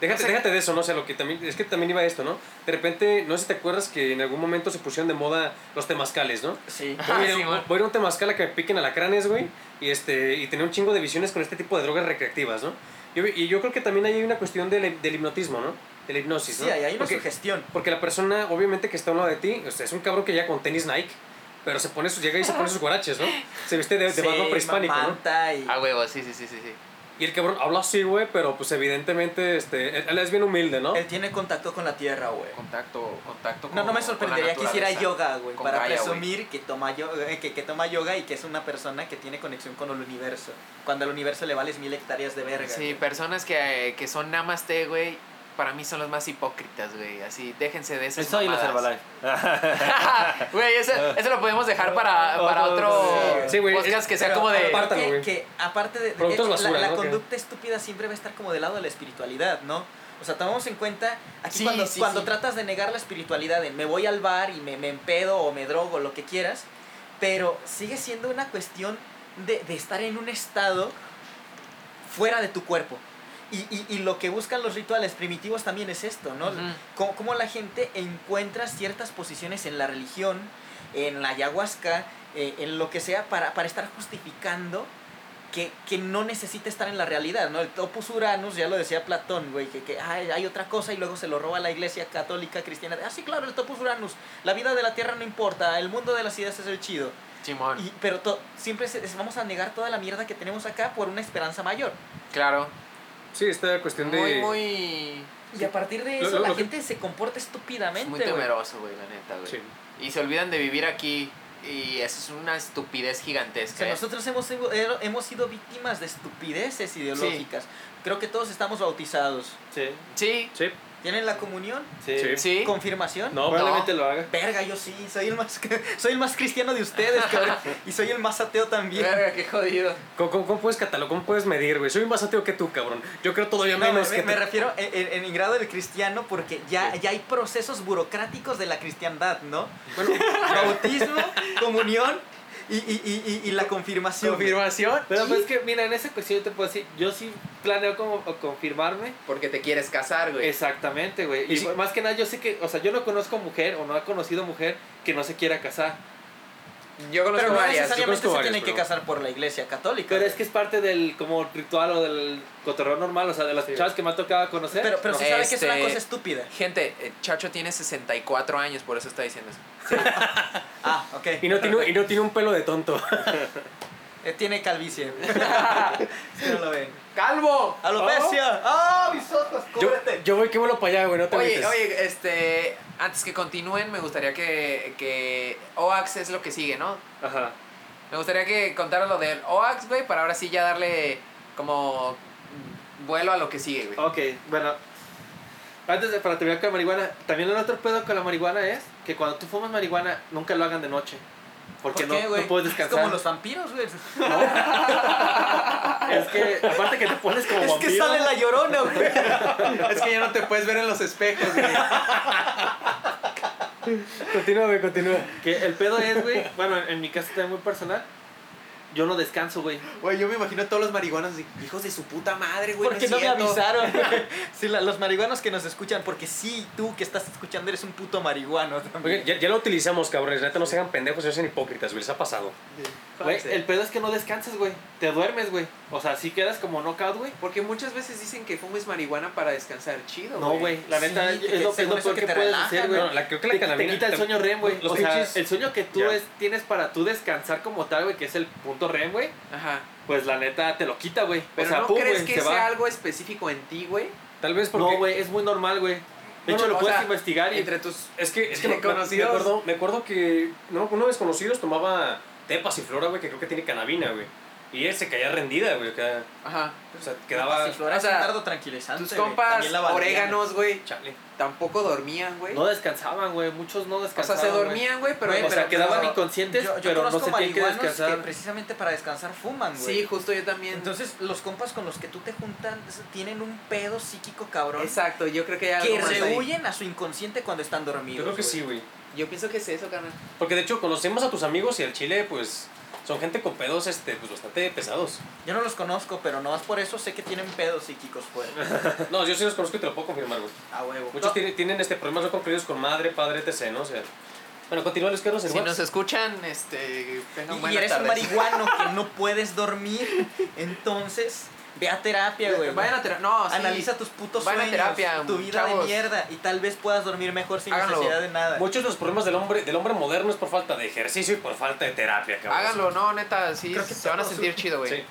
Déjate, No sé. déjate de eso, ¿no? O sea, lo que también, es que también iba esto, ¿no? De repente, no sé si te acuerdas que en algún momento se pusieron de moda los temazcales, ¿no? Sí. Ah, Voy a ir- sí, voy a ir a un temazcal a que me piquen alacranes, güey, y, este, y tener un chingo de visiones con este tipo de drogas recreativas, ¿no? Yo- y yo creo que también hay una cuestión del, del hipnotismo, ¿no? De la hipnosis, ¿no? Sí, ahí hay una porque, sugestión. porque la persona, obviamente, que está a un lado de ti, o sea, es un cabrón que ya con tenis Nike, pero se pone sus, llega y se pone sus guaraches, ¿no? Se viste de, de *laughs* Sí, prehispánico, ¿no? y... a huevo, sí, sí, sí, sí. sí. Y el cabrón habla así, güey, pero pues evidentemente, este, él, él es bien humilde, ¿no? Él tiene contacto con la tierra, güey. Contacto, contacto con No, no me sorprendería la que hiciera yoga, güey, para Gaia, presumir que toma, yoga, que, que toma yoga y que es una persona que tiene conexión con el universo. Cuando al universo le vales mil hectáreas de verga. Sí, personas que, que son namaste, güey, para mí son los más hipócritas, güey. Así, déjense de esas Eso y los mamadas. Herbalife. *laughs* Güey, eso, eso lo podemos dejar para, para otro Sí, güey, podcast es- que sea como de... aparte- güey. que, aparte de, la- basura, la, ¿no? conducta estúpida siempre va a estar como del lado de la espiritualidad, ¿no? O sea, tomamos en cuenta aquí Sí, cuando, sí, cuando sí. tratas de negar la espiritualidad, en me voy al bar y me, me empedo o me drogo, lo que quieras, pero sigue siendo una cuestión de, de estar en un estado fuera de tu cuerpo. Y, y, y lo que buscan los rituales primitivos también es esto, ¿no? Cómo, cómo la gente encuentra ciertas posiciones en la religión, en la ayahuasca, eh, en lo que sea, para, para estar justificando que, que no necesita estar en la realidad, ¿no? El topus uranus, ya lo decía Platón, güey, que, que "Ay, hay otra cosa y luego se lo roba la iglesia católica cristiana. Ah, sí, claro, el topus uranus, la vida de la tierra no importa, el mundo de las ideas es el chido. Simón, Y, pero to- siempre se- vamos a negar toda la mierda que tenemos acá por una esperanza mayor. claro. Sí, esta cuestión de... Muy, muy... Y a partir de eso lo- la lo que- gente se comporta estúpidamente, Muy temeroso, güey, la neta, güey. Sí. Y se olvidan de vivir aquí. Y eso es una estupidez O gigantesca. sea, ¿eh? nosotros hemos, sido- eh, hemos sido víctimas de estupideces ideológicas. Creo que todos estamos bautizados. Sí, Sí, Sí. ¿Tienen la comunión? sí. ¿Confirmación? No, Probablemente lo haga. Verga, yo sí, soy el más, *laughs* soy el más cristiano de ustedes, cabrón. Y soy el más ateo también. Verga, qué jodido. ¿Cómo, cómo, cómo puedes catalogar? ¿Cómo puedes medir, güey? Soy más ateo que tú, cabrón. Yo creo todavía No, me, menos me- que me refiero en, en- en el grado del cristiano porque ya, ya hay procesos burocráticos de la cristiandad, ¿no? Bueno, *laughs* Bautismo, comunión y, y, y, y- y la confirmación. Confirmación. Pero pues es que, mira, en esa cuestión yo te puedo decir, yo sí planeo como confirmarme. Porque te quieres casar, güey. Exactamente, güey. Y Y si- más que nada, yo sé que, o sea, yo no conozco mujer o no he conocido mujer que no se quiera casar. Yo conozco Pero no varias. necesariamente se conozco tienen varias, que casar por la iglesia católica. Pero es que es parte del como ritual o del cotorreo normal, o sea, de las Sí. chavas que me ha tocado conocer. Pero, pero se sabe que es una Este- cosa estúpida. Gente, eh, Chacho tiene 64 años, por eso está diciendo eso. *laughs* Ah, ok. y, no tiene, y no tiene un pelo de tonto. *laughs* Eh, tiene calvicie. *laughs* Si no lo ven. ¡Calvo! ¡Alopecia! ¡Ah, mis ojos! Yo, ¡Cúbrete! yo voy que vuelo para allá, güey, no te Oye, metes. oye, este, antes que continúen, me gustaría que, que OAX es lo que sigue, ¿no? Ajá. Me gustaría que contaras lo del OAX, güey, para ahora sí ya darle como vuelo a lo que sigue, güey. Ok, bueno. Antes de para terminar con la marihuana, también el otro pedo con la marihuana es que cuando tú fumas marihuana, nunca lo hagan de noche. Porque ¿Por qué, no, no puedes Es descansar. como los vampiros, güey. *laughs* Es que, aparte que te pones como Es que sale la llorona, güey. *laughs* Es que ya no te puedes ver en los espejos, güey. Continúa, güey, continúa. Que el pedo es, güey, bueno, en mi caso también muy personal, yo no descanso, güey. Güey, yo me imagino a todos los marihuanos así, hijos de su puta madre, güey. Porque es no me cierto". avisaron. *laughs* Sí, la- los marihuanos que nos escuchan, porque sí, tú que estás escuchando eres un puto marihuano también. Oigan, ya, ya lo utilizamos, cabrones. Neta, no se hagan pendejos, no sean hipócritas, güey. Les ha pasado. Güey, Sí. el pedo es que no descansas, güey. Te duermes, güey. O sea, si quedas como knockout, güey. Porque muchas veces dicen que fumes marihuana para descansar chido, No, güey. La Sí, neta, es lo, es peor que que, te puedes relaja, hacer, güey. No, la, creo que la te, te quita el te- sueño REM, güey. los O sea, pinches- el sueño que tú es- tienes para tú descansar como tal, güey, que es el punto REM, güey. Ajá. Pues la neta te lo quita, güey. Pero o sea, ¿no pum, crees güey, que se sea va. algo específico en ti, güey? Tal vez porque... No, güey, es muy normal, güey. De hecho, no, lo puedes sea, investigar y... Entre tus... Es que, es que me, *laughs* acuerdo, me acuerdo que no, uno de mis conocidos tomaba té pasiflora, güey, que creo que tiene canabina, güey. Y él se caía rendida, güey. acá. Ajá. O sea, quedaba... Pasiflora o es sea, un dardo tranquilizante. Tus compas oréganos, güey, Chale. tampoco dormían, güey. No descansaban, güey. Muchos no o sea, descansaban. se dormían, güey, pero... Güey, o sea, pero- quedaban pero- inconscientes, yo, yo pero no conozco se tienen que descansar. que precisamente para descansar fuman, güey. Sí, justo yo también. Entonces, los compas con los que tú te juntas tienen un pedo psíquico cabrón. Exacto, yo creo que algo Que rehuyen a su inconsciente cuando están dormidos. Yo creo que sí, güey. Yo pienso que es eso, carnal. Porque de hecho conocemos a tus amigos y al chile, pues, son gente con pedos, este, pues, bastante pesados. Yo no los conozco, pero no más por eso sé que tienen pedos psíquicos, pues. *laughs* No, yo sí los conozco y te lo puedo confirmar, güey. A huevo. Muchos No, tienen, tienen este, problemas no concluidos con madre, padre, etc., ¿no? O sea... Bueno, continúa, Luis Carlos, el Si nos escuchan, este, tengan y buenas eres un marihuano que *laughs* no puedes dormir, entonces ve a terapia, güey. Vayan a terapia. No, sí. Analiza tus putos Vayan a sueños, terapia, tu vida chavos. de mierda y tal vez puedas dormir mejor sin Háganlo. necesidad de nada. Muchos de los problemas del hombre, del hombre moderno es por falta de ejercicio y por falta de terapia, cabrón. Háganlo, no, neta, sí, Creo que se van a sentir chido, güey. Sí.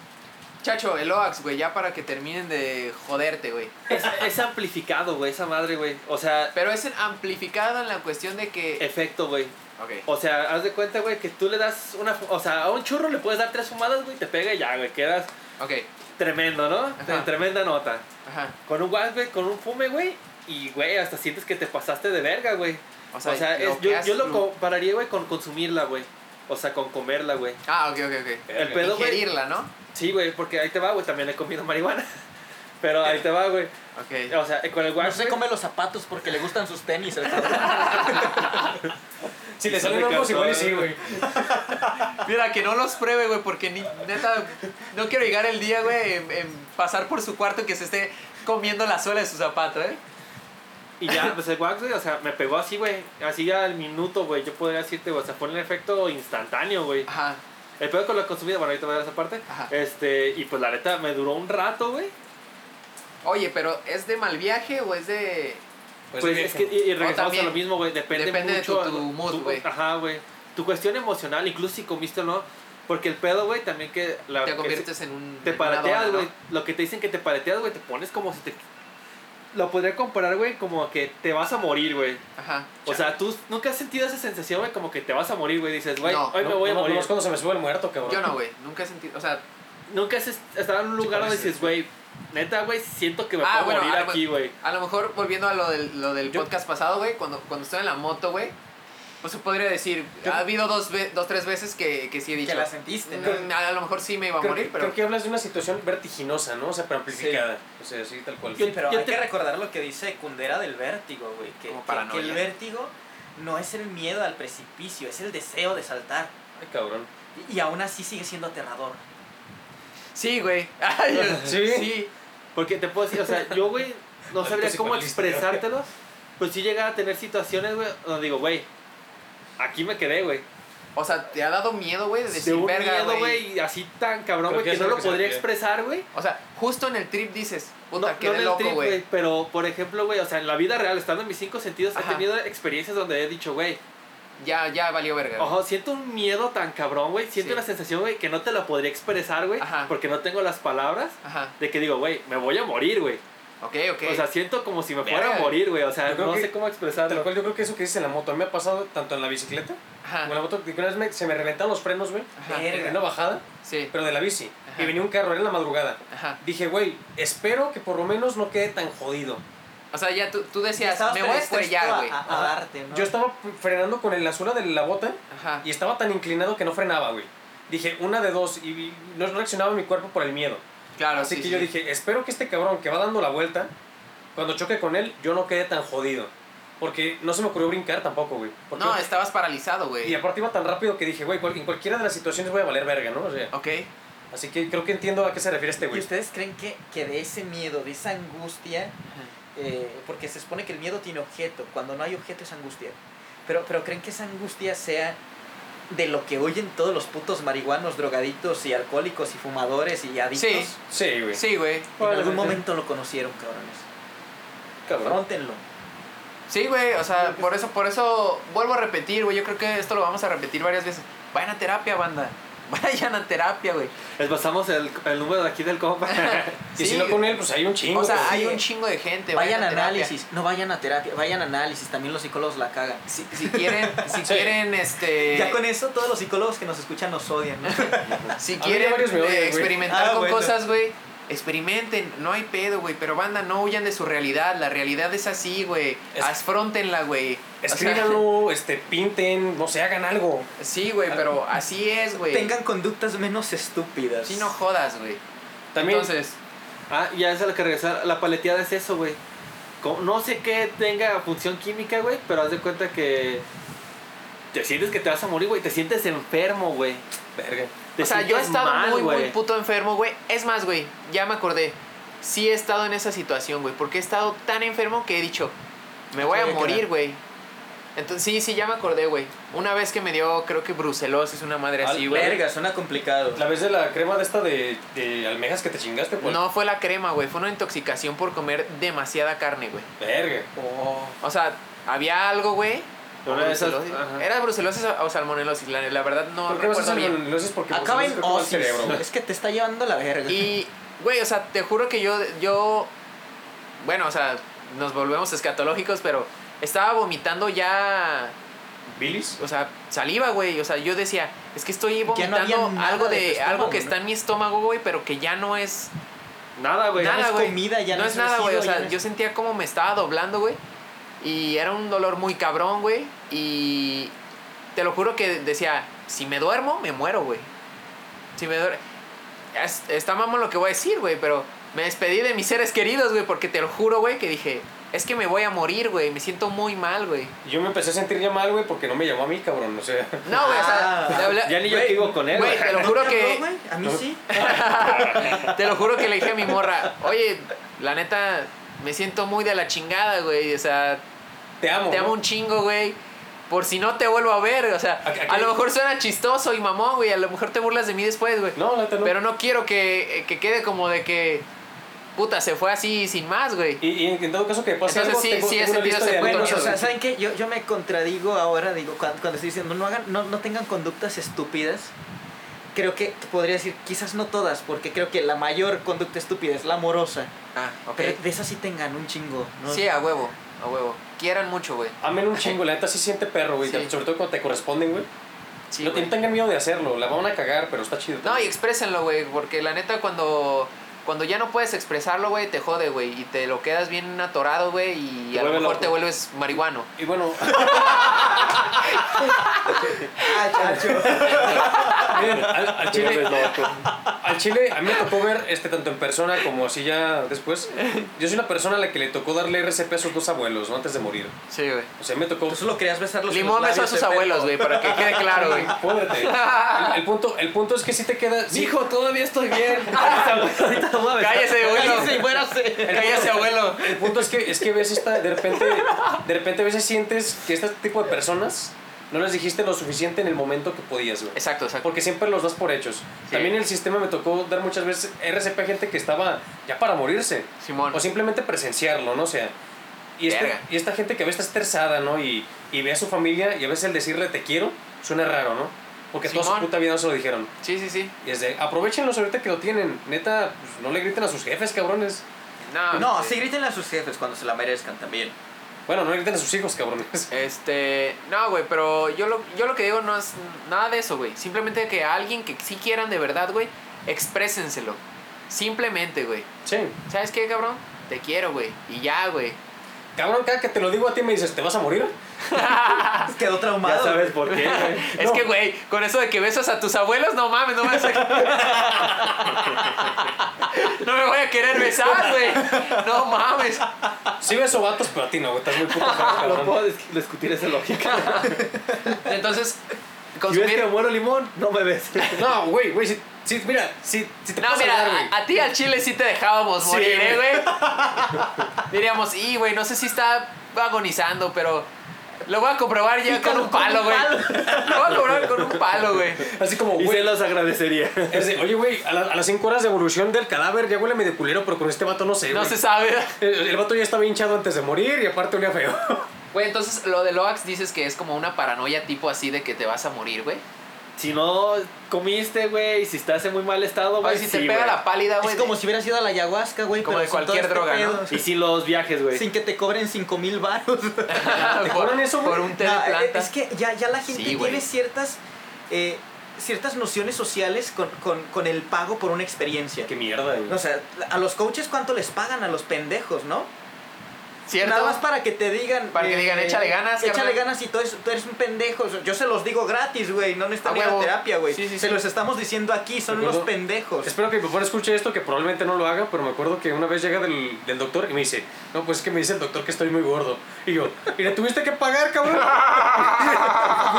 Chacho, el OAX, güey, ya para que terminen de joderte, güey. Es, es amplificado, güey, esa madre, güey. O sea, Pero es amplificado en la cuestión de que... efecto, güey. Ok. O sea, haz de cuenta, güey, que tú le das una... O sea, a un churro le puedes dar tres fumadas, güey, te pega y ya, güey, quedas Ok, tremendo, ¿no? Ajá. Tremenda nota. ajá. Con un wax, güey, con un fume, güey, y, güey, hasta sientes que te pasaste de verga, güey. O O sea, sea, lo es- que yo, lo compararía, güey, con consumirla, güey. O sea, con comerla, güey. Ah, ok, ok, ok. El pedo, güey. Ingerirla, ¿no? Sí, güey, porque ahí te va, güey, también he comido marihuana. *laughs* Pero ahí te va, güey. Ok. O sea, con el No wax, se güey, come los zapatos porque le gustan sus tenis. *laughs* Si le salen hongos, igual y sí, güey. Mira, que no los pruebe, güey, porque ni, neta, no quiero llegar el día, güey, en, en pasar por su cuarto que se esté comiendo la suela de su zapato, ¿eh? Y ya, pues el wax, güey, o sea, me pegó así, güey. Así ya al minuto, güey. Yo podría decirte, güey, o sea, fue un efecto instantáneo, güey. Ajá. El pedo con la consumida, bueno, ahorita voy a dar esa parte. Ajá. Este, y pues la neta, me duró un rato, güey. Oye, pero ¿es de mal viaje o es de...? Pues, sí, es que, y, y regresamos también a lo mismo, güey. Depende, depende de mucho. tu- tu mood, güey. Ajá, güey. Tu cuestión emocional, incluso si comiste o no. Porque el pedo, güey, también que. La, te que conviertes en un... Te en dona, güey. ¿no? Lo que te dicen que te paleteas, güey, te pones como si te. Lo podría comparar, güey, como que te vas a morir, güey. Ajá. O sea, tú nunca has sentido esa sensación, güey, como que te vas a morir, güey. Dices, güey, No, hoy me voy a no, morir. No, es cuando se me sube el muerto, cabrón. Yo no, güey. Nunca he sentido... O sea, Nunca has est- estado en un lugar donde dices, güey, neta, güey, siento que me Ah, puedo bueno, morir a aquí, güey. a lo mejor volviendo a lo del, lo del Yo- podcast pasado, güey, cuando, cuando estoy en la moto, güey, pues se podría decir, Yo- ha habido dos, ve- dos, tres veces que, que sí he dicho... que la sentiste, ¿no? "Mm, a lo mejor sí me iba a Creo, morir, pero... creo que hablas de una situación vertiginosa, ¿no? O sea, pero amplificada. O sea, sí, tal cual. Sí, pero yo hay te- que recordar lo que dice Kundera del vértigo, güey. Que, Como que- paranoia. que el vértigo no es el miedo al precipicio, es el deseo de saltar. Ay, cabrón. Y, y aún así sigue siendo aterrador. Sí, güey. *laughs* ¿Sí? Sí. Porque te puedo decir, o sea, yo, güey, no sabría cómo psicoanalista, expresártelo. Pues sí llegaba a tener situaciones, güey, donde digo, güey, aquí me quedé, güey. O sea, te ha dado miedo, güey, de De decir, un verga, miedo, güey. así tan cabrón, güey, que no lo que podría expresar, güey. O sea, justo en el trip dices, No, puta, no quedé en el loco, güey. Pero, por ejemplo, güey, o sea, en la vida real, estando en mis cinco sentidos, Ajá. he tenido experiencias donde he dicho, güey, Ya, ya valió verga. güey. ojo, siento un miedo tan cabrón, güey. Siento Sí. una sensación, güey, que no te la podría expresar, güey, Ajá. porque no tengo las palabras. Ajá. De que digo, güey, me voy a morir, güey. Ok, ok. O sea, siento como si me fuera Verga. a morir, güey. O sea, no que- sé cómo Tal expresarlo. cual, yo creo que eso que dices en la moto, a mí me ha pasado tanto en la bicicleta Ajá. como en la moto, que una vez me- se me reventaron los frenos, güey, Ajá. en una bajada, Sí. pero de la bici. Ajá. Y venía un carro, era en la madrugada. Ajá. Dije, güey, espero que por lo menos no quede tan jodido. O sea, ya tú, tú decías, me voy a estrellar, güey. A, a darte, ¿no? Yo estaba frenando con el- la suela de la bota Ajá. y estaba tan inclinado que no frenaba, güey. Dije, una de dos, y y no reaccionaba mi cuerpo por el miedo. Claro, Así sí, que sí. yo dije, espero que este cabrón que va dando la vuelta, cuando choque con él, yo no quede tan jodido. Porque no se me ocurrió brincar tampoco, güey. Porque- No, estabas paralizado, güey. Y aparte iba tan rápido que dije, güey, en cualquiera de las situaciones voy a valer verga, ¿no? O sea, Ok. así que creo que entiendo a qué se refiere este ¿Y güey. ustedes creen que, que de ese miedo, de esa angustia, eh, porque se supone que el miedo tiene objeto, cuando no hay objeto es angustia, pero, pero creen que esa angustia sea de lo que huyen todos los putos marihuanos, drogadictos y alcohólicos y fumadores y adictos. Sí. Sí, güey. Sí, güey. En algún momento lo conocieron, cabrones. Cabrón. Afróntenlo. Sí, güey, o sea, por eso, por eso vuelvo a repetir, güey. Yo creo que esto lo vamos a repetir varias veces. Vayan a terapia, banda. *laughs* Vayan a terapia, güey. Les pasamos el, el número de aquí del compa. *laughs* Y Sí, si no con él, pues hay un chingo. O sea, güey. hay sí. un chingo de gente. Vayan a terapia. análisis, no vayan a terapia, vayan a análisis, también los psicólogos la cagan. Si, si quieren, si *laughs* Sí. quieren, este. Ya con eso todos los psicólogos que nos escuchan nos odian. ¿no? Si A quieren varios me odian, eh, experimentar Ah, con bueno. cosas, güey, experimenten. No hay pedo, güey. Pero banda, no huyan de su realidad. La realidad es así, güey. Es- Afrontenla, güey. O sea, Escríbanlo, *laughs* este, pinten, no sé, hagan algo. sí, güey, pero así es, güey. Tengan conductas menos estúpidas. Sí, no jodas, güey. También, Entonces, Ah, ya es a lo que regresar. La paleteada es eso, güey. Como- No sé qué tenga función química, güey, pero haz de cuenta que te sientes que te vas a morir, güey. Te sientes enfermo, güey. verga. Te o sea, yo he estado mal, muy, muy puto enfermo, güey. Es más, güey, ya me acordé. Sí he estado en esa situación, güey. Porque he estado tan enfermo que he dicho, me voy a morir, güey. Entonces, sí, sí, ya me acordé, güey. Una vez que me dio, creo que brucelosis, una madre así, güey. Verga, suena complicado. La vez de la crema de esta de, de almejas que te chingaste, pues. No fue la crema, güey. Fue una intoxicación por comer demasiada carne, güey. Verga. Oh. O sea, había algo, güey. Una de esas- Brucelosis. ajá. Era brucelosis o salmonelosis, la, la verdad no ¿Por qué recuerdo bien. porque Acaba en osis. Es que te está llevando la verga. Y, güey, o sea, te juro que yo, yo, bueno, o sea, nos volvemos escatológicos, pero estaba vomitando ya, ¿Bilis? o sea, saliva, güey. O sea, yo decía, es que estoy no vomitando algo de algo que ¿no? está en mi estómago, güey, pero que ya no es Nada, güey. nada, es güey. comida, ya no no es es nada, güey. O sea, no es- yo sentía como me estaba doblando, güey. Y era un dolor muy cabrón, güey. Y te lo juro que decía, si me duermo, me muero, güey. Si me duermo... Está mamón lo que voy a decir, güey, pero me despedí de mis seres queridos, güey, porque te lo juro, güey, que dije, es que me voy a morir, güey. Me siento muy mal, güey. Y yo me empecé a sentir ya mal, güey, porque no me llamó a mí, cabrón. O sea, No, güey, o sea, Ah, Ya ni yo vivo con él, güey, te lo ¿No juro que... güey? A mí sí. *laughs* Te lo juro que le dije a mi morra, oye, la neta, me siento muy de la chingada, güey. O sea, te amo. te ¿no? amo un chingo, güey. Por si no te vuelvo a ver, o sea, ¿A- a qué? a lo mejor suena chistoso y mamón, güey. A lo mejor te burlas de mí después, güey. No, no. Pero no quiero que, que quede como de que, puta, se fue así sin más, güey. Y, y en todo caso que pase Entonces algo, sí, tengo, sí tengo ese de puto Bueno, o sea. ¿saben qué? Yo, yo me contradigo ahora, digo, cuando, cuando estoy diciendo, no, hagan, no, no tengan conductas estúpidas. Creo que podría decir, quizás no todas, porque creo que la mayor conducta estúpida es la amorosa. Ah, ok. Pero de esas sí tengan un chingo, ¿no? Sí, a huevo, a huevo. Quieran mucho, güey. Amen un chingo, la neta sí siente perro, güey. Sí. Sobre todo cuando te corresponden, güey. Sí, no, güey. tengan miedo de hacerlo, la van a cagar, pero está chido. No, y exprésenlo, güey, porque la neta cuando cuando ya no puedes expresarlo, güey, te jode, güey, y te lo quedas bien atorado, güey, y Te a lo mejor loco. te vuelves marihuano. Y bueno, *laughs* Ah, chacho. *laughs* miren, al, al chile, al chile, a mí me tocó ver este tanto en persona como así ya después. Yo soy una persona a la que le tocó darle RCP a sus dos abuelos, ¿no? Antes de morir. Sí, güey. O sea, me tocó. Tú solo querías besarlos Limón besó a sus abuelos, güey, para que quede claro, güey. Jódete. El, el punto, el punto es que sí te queda. sí- Hijo, todavía estoy bien. *laughs* A besar. Cállese, abuelo. Cállese muérase. Cállese, abuelo. El punto es que, es que ves esta, de repente, de repente a veces sientes que este tipo de personas no les dijiste lo suficiente en el momento que podías, güey. Exacto, exacto. Porque siempre los das por hechos. También en el sistema me tocó dar muchas veces RCP a gente que estaba ya para morirse. Simón. O simplemente presenciarlo, ¿no? O sea, y, este- y esta gente que a veces está estresada, ¿no? Y, y ve a su familia y a veces el decirle te quiero suena raro, ¿no? Porque toda su Simón. puta vida no se lo dijeron. Sí, sí, sí. Y es de, aprovechenlos ahorita que lo tienen. Neta, pues, no le griten a sus jefes, cabrones. No, No, sí, grítenle a sus jefes cuando se la merezcan también. Bueno, no le griten a sus hijos, cabrones. *laughs* Este, no, güey, pero yo lo, yo lo que digo no es nada de eso, güey. Simplemente que a alguien que sí quieran de verdad, güey, exprésenselo. Simplemente, güey. Sí. ¿Sabes qué, cabrón? Te quiero, güey. Y ya, güey. Cabrón, cada que te lo digo a ti me dices, ¿te vas a morir? *laughs* Quedó traumado. Ya sabes por qué, güey. *laughs* Es No. que, güey, con eso de que besas a tus abuelos, no mames, no me vas a... *laughs* No me voy a querer besar, güey. No mames. Sí beso vatos, pero a ti no, güey. Estás muy puto feo, No cabrón. puedo dis- discutir esa lógica. Entonces, Si ves que consumir... muero limón, no me ves. No, güey, güey, si, si- mira, si, si te No, puedes mira, hablar, güey. a, a ti al chile sí te dejábamos Sí, morir, ¿eh, güey. *laughs* Diríamos, y, güey, no sé si está agonizando, pero Lo voy a comprobar ya con un palo, güey. Lo voy a comprobar con un palo, güey. Así como, Y güey. se los agradecería. es de, Oye, güey, a, la- a las 5 horas de evolución del cadáver ya huele medio culero, pero con este vato no sé, No güey. se sabe. El, el vato ya estaba hinchado antes de morir y aparte olía feo. Güey, entonces lo de Loax dices que es como una paranoia tipo así de que te vas a morir, güey. Si no comiste, güey, si estás en muy mal estado, güey. Si te pega güey. la pálida, güey. Es como si hubieras ido a la ayahuasca, güey. Como pero de cualquier este droga. Y sin los viajes, güey. Sin que te cobren 5 mil baros. *laughs* ¿Te cobran eso, güey? Por un té No, de eh, planta. Es que ya, ya la gente Sí, tiene ciertas, eh, ciertas nociones sociales con, con, con el pago por una experiencia. Qué mierda, güey. O sea, a los coaches cuánto les pagan a los pendejos, ¿no? ¿Cierto? Nada más para que te digan. Para que digan, "Échale ganas, Échale carnal". ganas y todo eso. Tú eres un pendejo. Yo se los digo gratis, güey. No necesitan ir a terapia, güey. Sí, sí, se sí. los estamos diciendo aquí. Son unos pendejos. Espero que mi papá escuche esto, que probablemente no lo haga, pero me acuerdo que una vez llega del, del doctor y me dice, no, pues es que me dice el doctor que estoy muy gordo. Y yo, y le tuviste que pagar, cabrón. *laughs*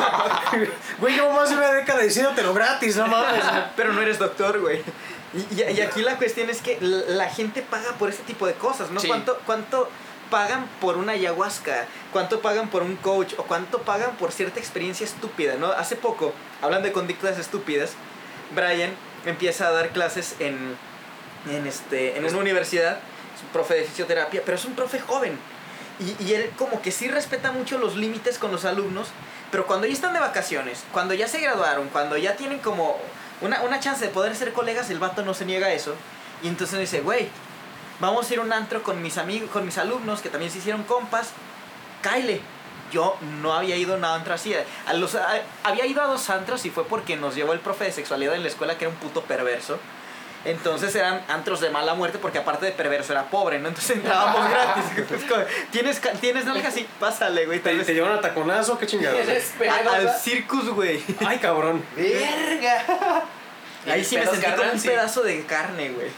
Güey, llevo más de una década diciéndotelo gratis, no mames. Pero no eres doctor, güey. Y, y- y aquí la cuestión es que la la gente paga por ese tipo de cosas, ¿no? Sí. ¿Cuánto, ¿Cuánto pagan por una ayahuasca? ¿Cuánto pagan por un coach? ¿O cuánto pagan por cierta experiencia estúpida, no? Hace poco, hablando de conductas estúpidas, Brian empieza a dar clases en, en, este, en una universidad, es un profe de fisioterapia, pero es un profe joven. Y, y él como que sí respeta mucho los límites con los alumnos, pero cuando ya están de vacaciones, cuando ya se graduaron, cuando ya tienen como una, una chance de poder ser colegas, el vato no se niega a eso. Y entonces dice, güey, vamos a ir a un antro con mis amigos, con mis alumnos que también se hicieron compas. Kyle, yo no había ido a un antro así. A los, a- había ido a dos antros y fue porque nos llevó el profe de sexualidad en la escuela que era un puto perverso. Entonces eran antros de mala muerte porque aparte de perverso era pobre, ¿no? Entonces entrábamos *laughs* gratis. ¿Tienes, ¿Tienes nalgas? Sí, pásale, güey. ¿Te, llevan a taconazo? ¿Qué chingados? A- al circus, güey. Ay, cabrón. ¡Verga! Ahí sí me sentí como un pedazo de carne, güey.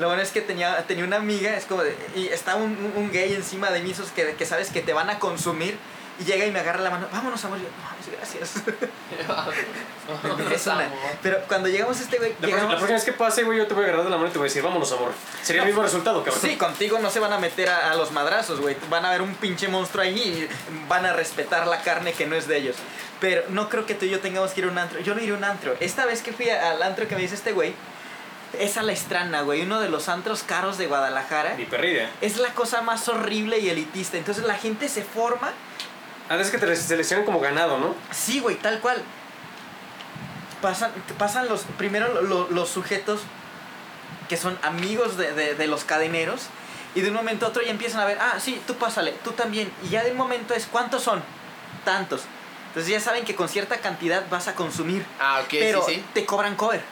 Lo bueno es que tenía, tenía una amiga, es como de- y está un, un- gay encima de mí, esos que, que sabes que te van a consumir, y llega y me agarra la mano, vámonos, amor, y yo, vamos, gracias. *laughs* Es una- Pero cuando llegamos a este güey, La, próxima- la llegamos- próxima vez que pase, güey, yo te voy a agarrar de la mano y te voy a decir, vámonos, amor. Sería el mismo resultado, cabrón. Sí, contigo no se van a meter a, a los madrazos, güey. Van a ver un pinche monstruo ahí y van a respetar la carne que no es de ellos. Pero no creo que tú y yo tengamos que ir a un antro. Yo no iré a un antro. Esta vez que fui al antro que me dice este güey, es a la Estrana, güey. Uno de los antros caros de Guadalajara. Ni perrilla. Es la cosa más horrible y elitista. Entonces la gente se forma. Ah, es que te seleccionan como ganado, ¿no? Sí, güey, tal cual. Pasan, pasan los, primero lo- los sujetos que son amigos de, de- de los cadeneros. Y de un momento a otro ya empiezan a ver, ah, sí, tú pásale, tú también. Y ya de un momento es, ¿cuántos son? Tantos. Entonces ya saben que con cierta cantidad vas a consumir. Ah, ok, pero sí, sí. te cobran cover.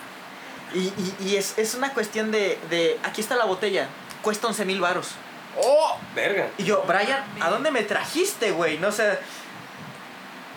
Y, y- y es, es una cuestión de, de, aquí está la botella, cuesta 11 mil varos. ¡Oh! Verga. Y yo, Brian, ¿a dónde me trajiste, güey? No sé.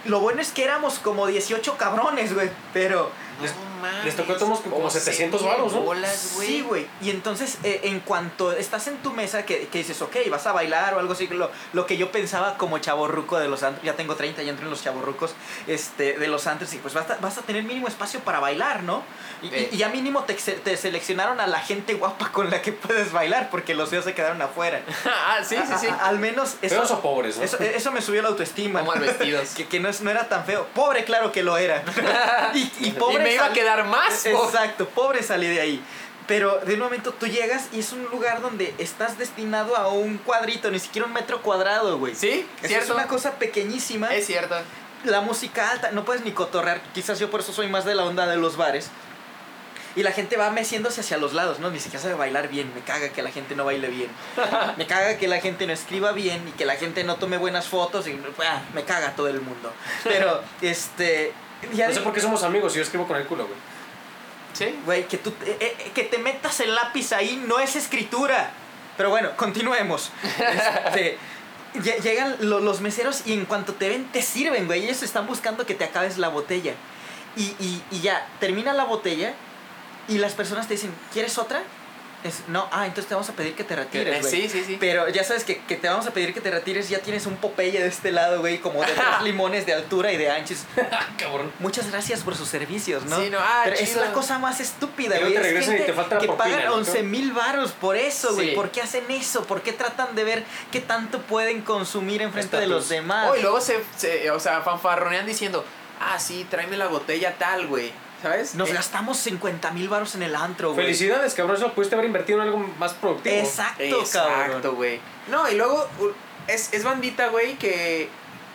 Lo bueno es que éramos como 18 cabrones, güey. Pero. No mames, les tocó como- como 700 mil varos, ¿no? bolas, güey. Sí, güey. Y entonces, eh, en cuanto estás en tu mesa, que, que dices, ok, vas a bailar o algo así, lo, lo que yo pensaba como chaborruco de los antros, ya tengo 30, ya entro en los chaborrucos este, de los antros, y pues vas a, vas a tener mínimo espacio para bailar, ¿no? Y, Eh. y ya mínimo te, te seleccionaron a la gente guapa con la que puedes bailar, porque los feos se quedaron afuera. *laughs* ah, sí, sí, sí. A- a- al menos eso, Feos o pobres, ¿no? eso, eso me subió la autoestima. O mal vestidos. *laughs* que que no, es- no era tan feo. Pobre, claro que lo era. *laughs* y, y pobre y me iba a sal- quedar más. po. Exacto, pobre salí de ahí. Pero de un momento tú llegas y es un lugar donde estás destinado a un cuadrito, ni siquiera un metro cuadrado, güey. Sí, Esa Es cierto. una cosa pequeñísima. Es cierto. La música alta, no puedes ni cotorrear. Quizás yo por eso soy más de la onda de los bares. Y la gente va meciéndose hacia los lados, ¿no? Ni siquiera sabe bailar bien. Me caga que la gente no baile bien. *laughs* Me caga que la gente no escriba bien y que la gente no tome buenas fotos. Y, ah, me caga todo el mundo. Pero, este... ya No sé por qué somos amigos, yo escribo con el culo, güey. Sí. Güey, que, tú, eh, eh, que te metas el lápiz ahí no es escritura. Pero bueno, continuemos. Este, *laughs* lle- llegan lo- los meseros y en cuanto te ven, te sirven, güey. Ellos están buscando que te acabes la botella. Y, y- y ya, termina la botella y las personas te dicen, ¿quieres otra? Es, no, ah, entonces te vamos a pedir que te retires, Eh, güey. sí, sí, sí. Pero ya sabes que, que te vamos a pedir que te retires, ya tienes un Popeye de este lado, güey, como de tres *laughs* limones de altura y de anchos. *laughs* Cabrón. Muchas gracias por sus servicios, ¿no? Sí, no, ah, Pero es chido. la cosa más estúpida, güey. Es y te falta que propina, pagan ¿no? 11 mil varos por eso, güey. Sí. ¿Por qué hacen eso? ¿Por qué tratan de ver qué tanto pueden consumir enfrente de Estatus. los demás? Oh, y luego se, se- o sea, fanfarronean diciendo, ah, sí, tráeme la botella tal, güey. ¿Sabes? Nos Eh, gastamos 50 mil varos en el antro, güey. Felicidades, cabrón. Eso lo pudiste haber invertido en algo más productivo. Exacto, cabrón. Exacto, güey. No, y luego es, es bandita, güey, que,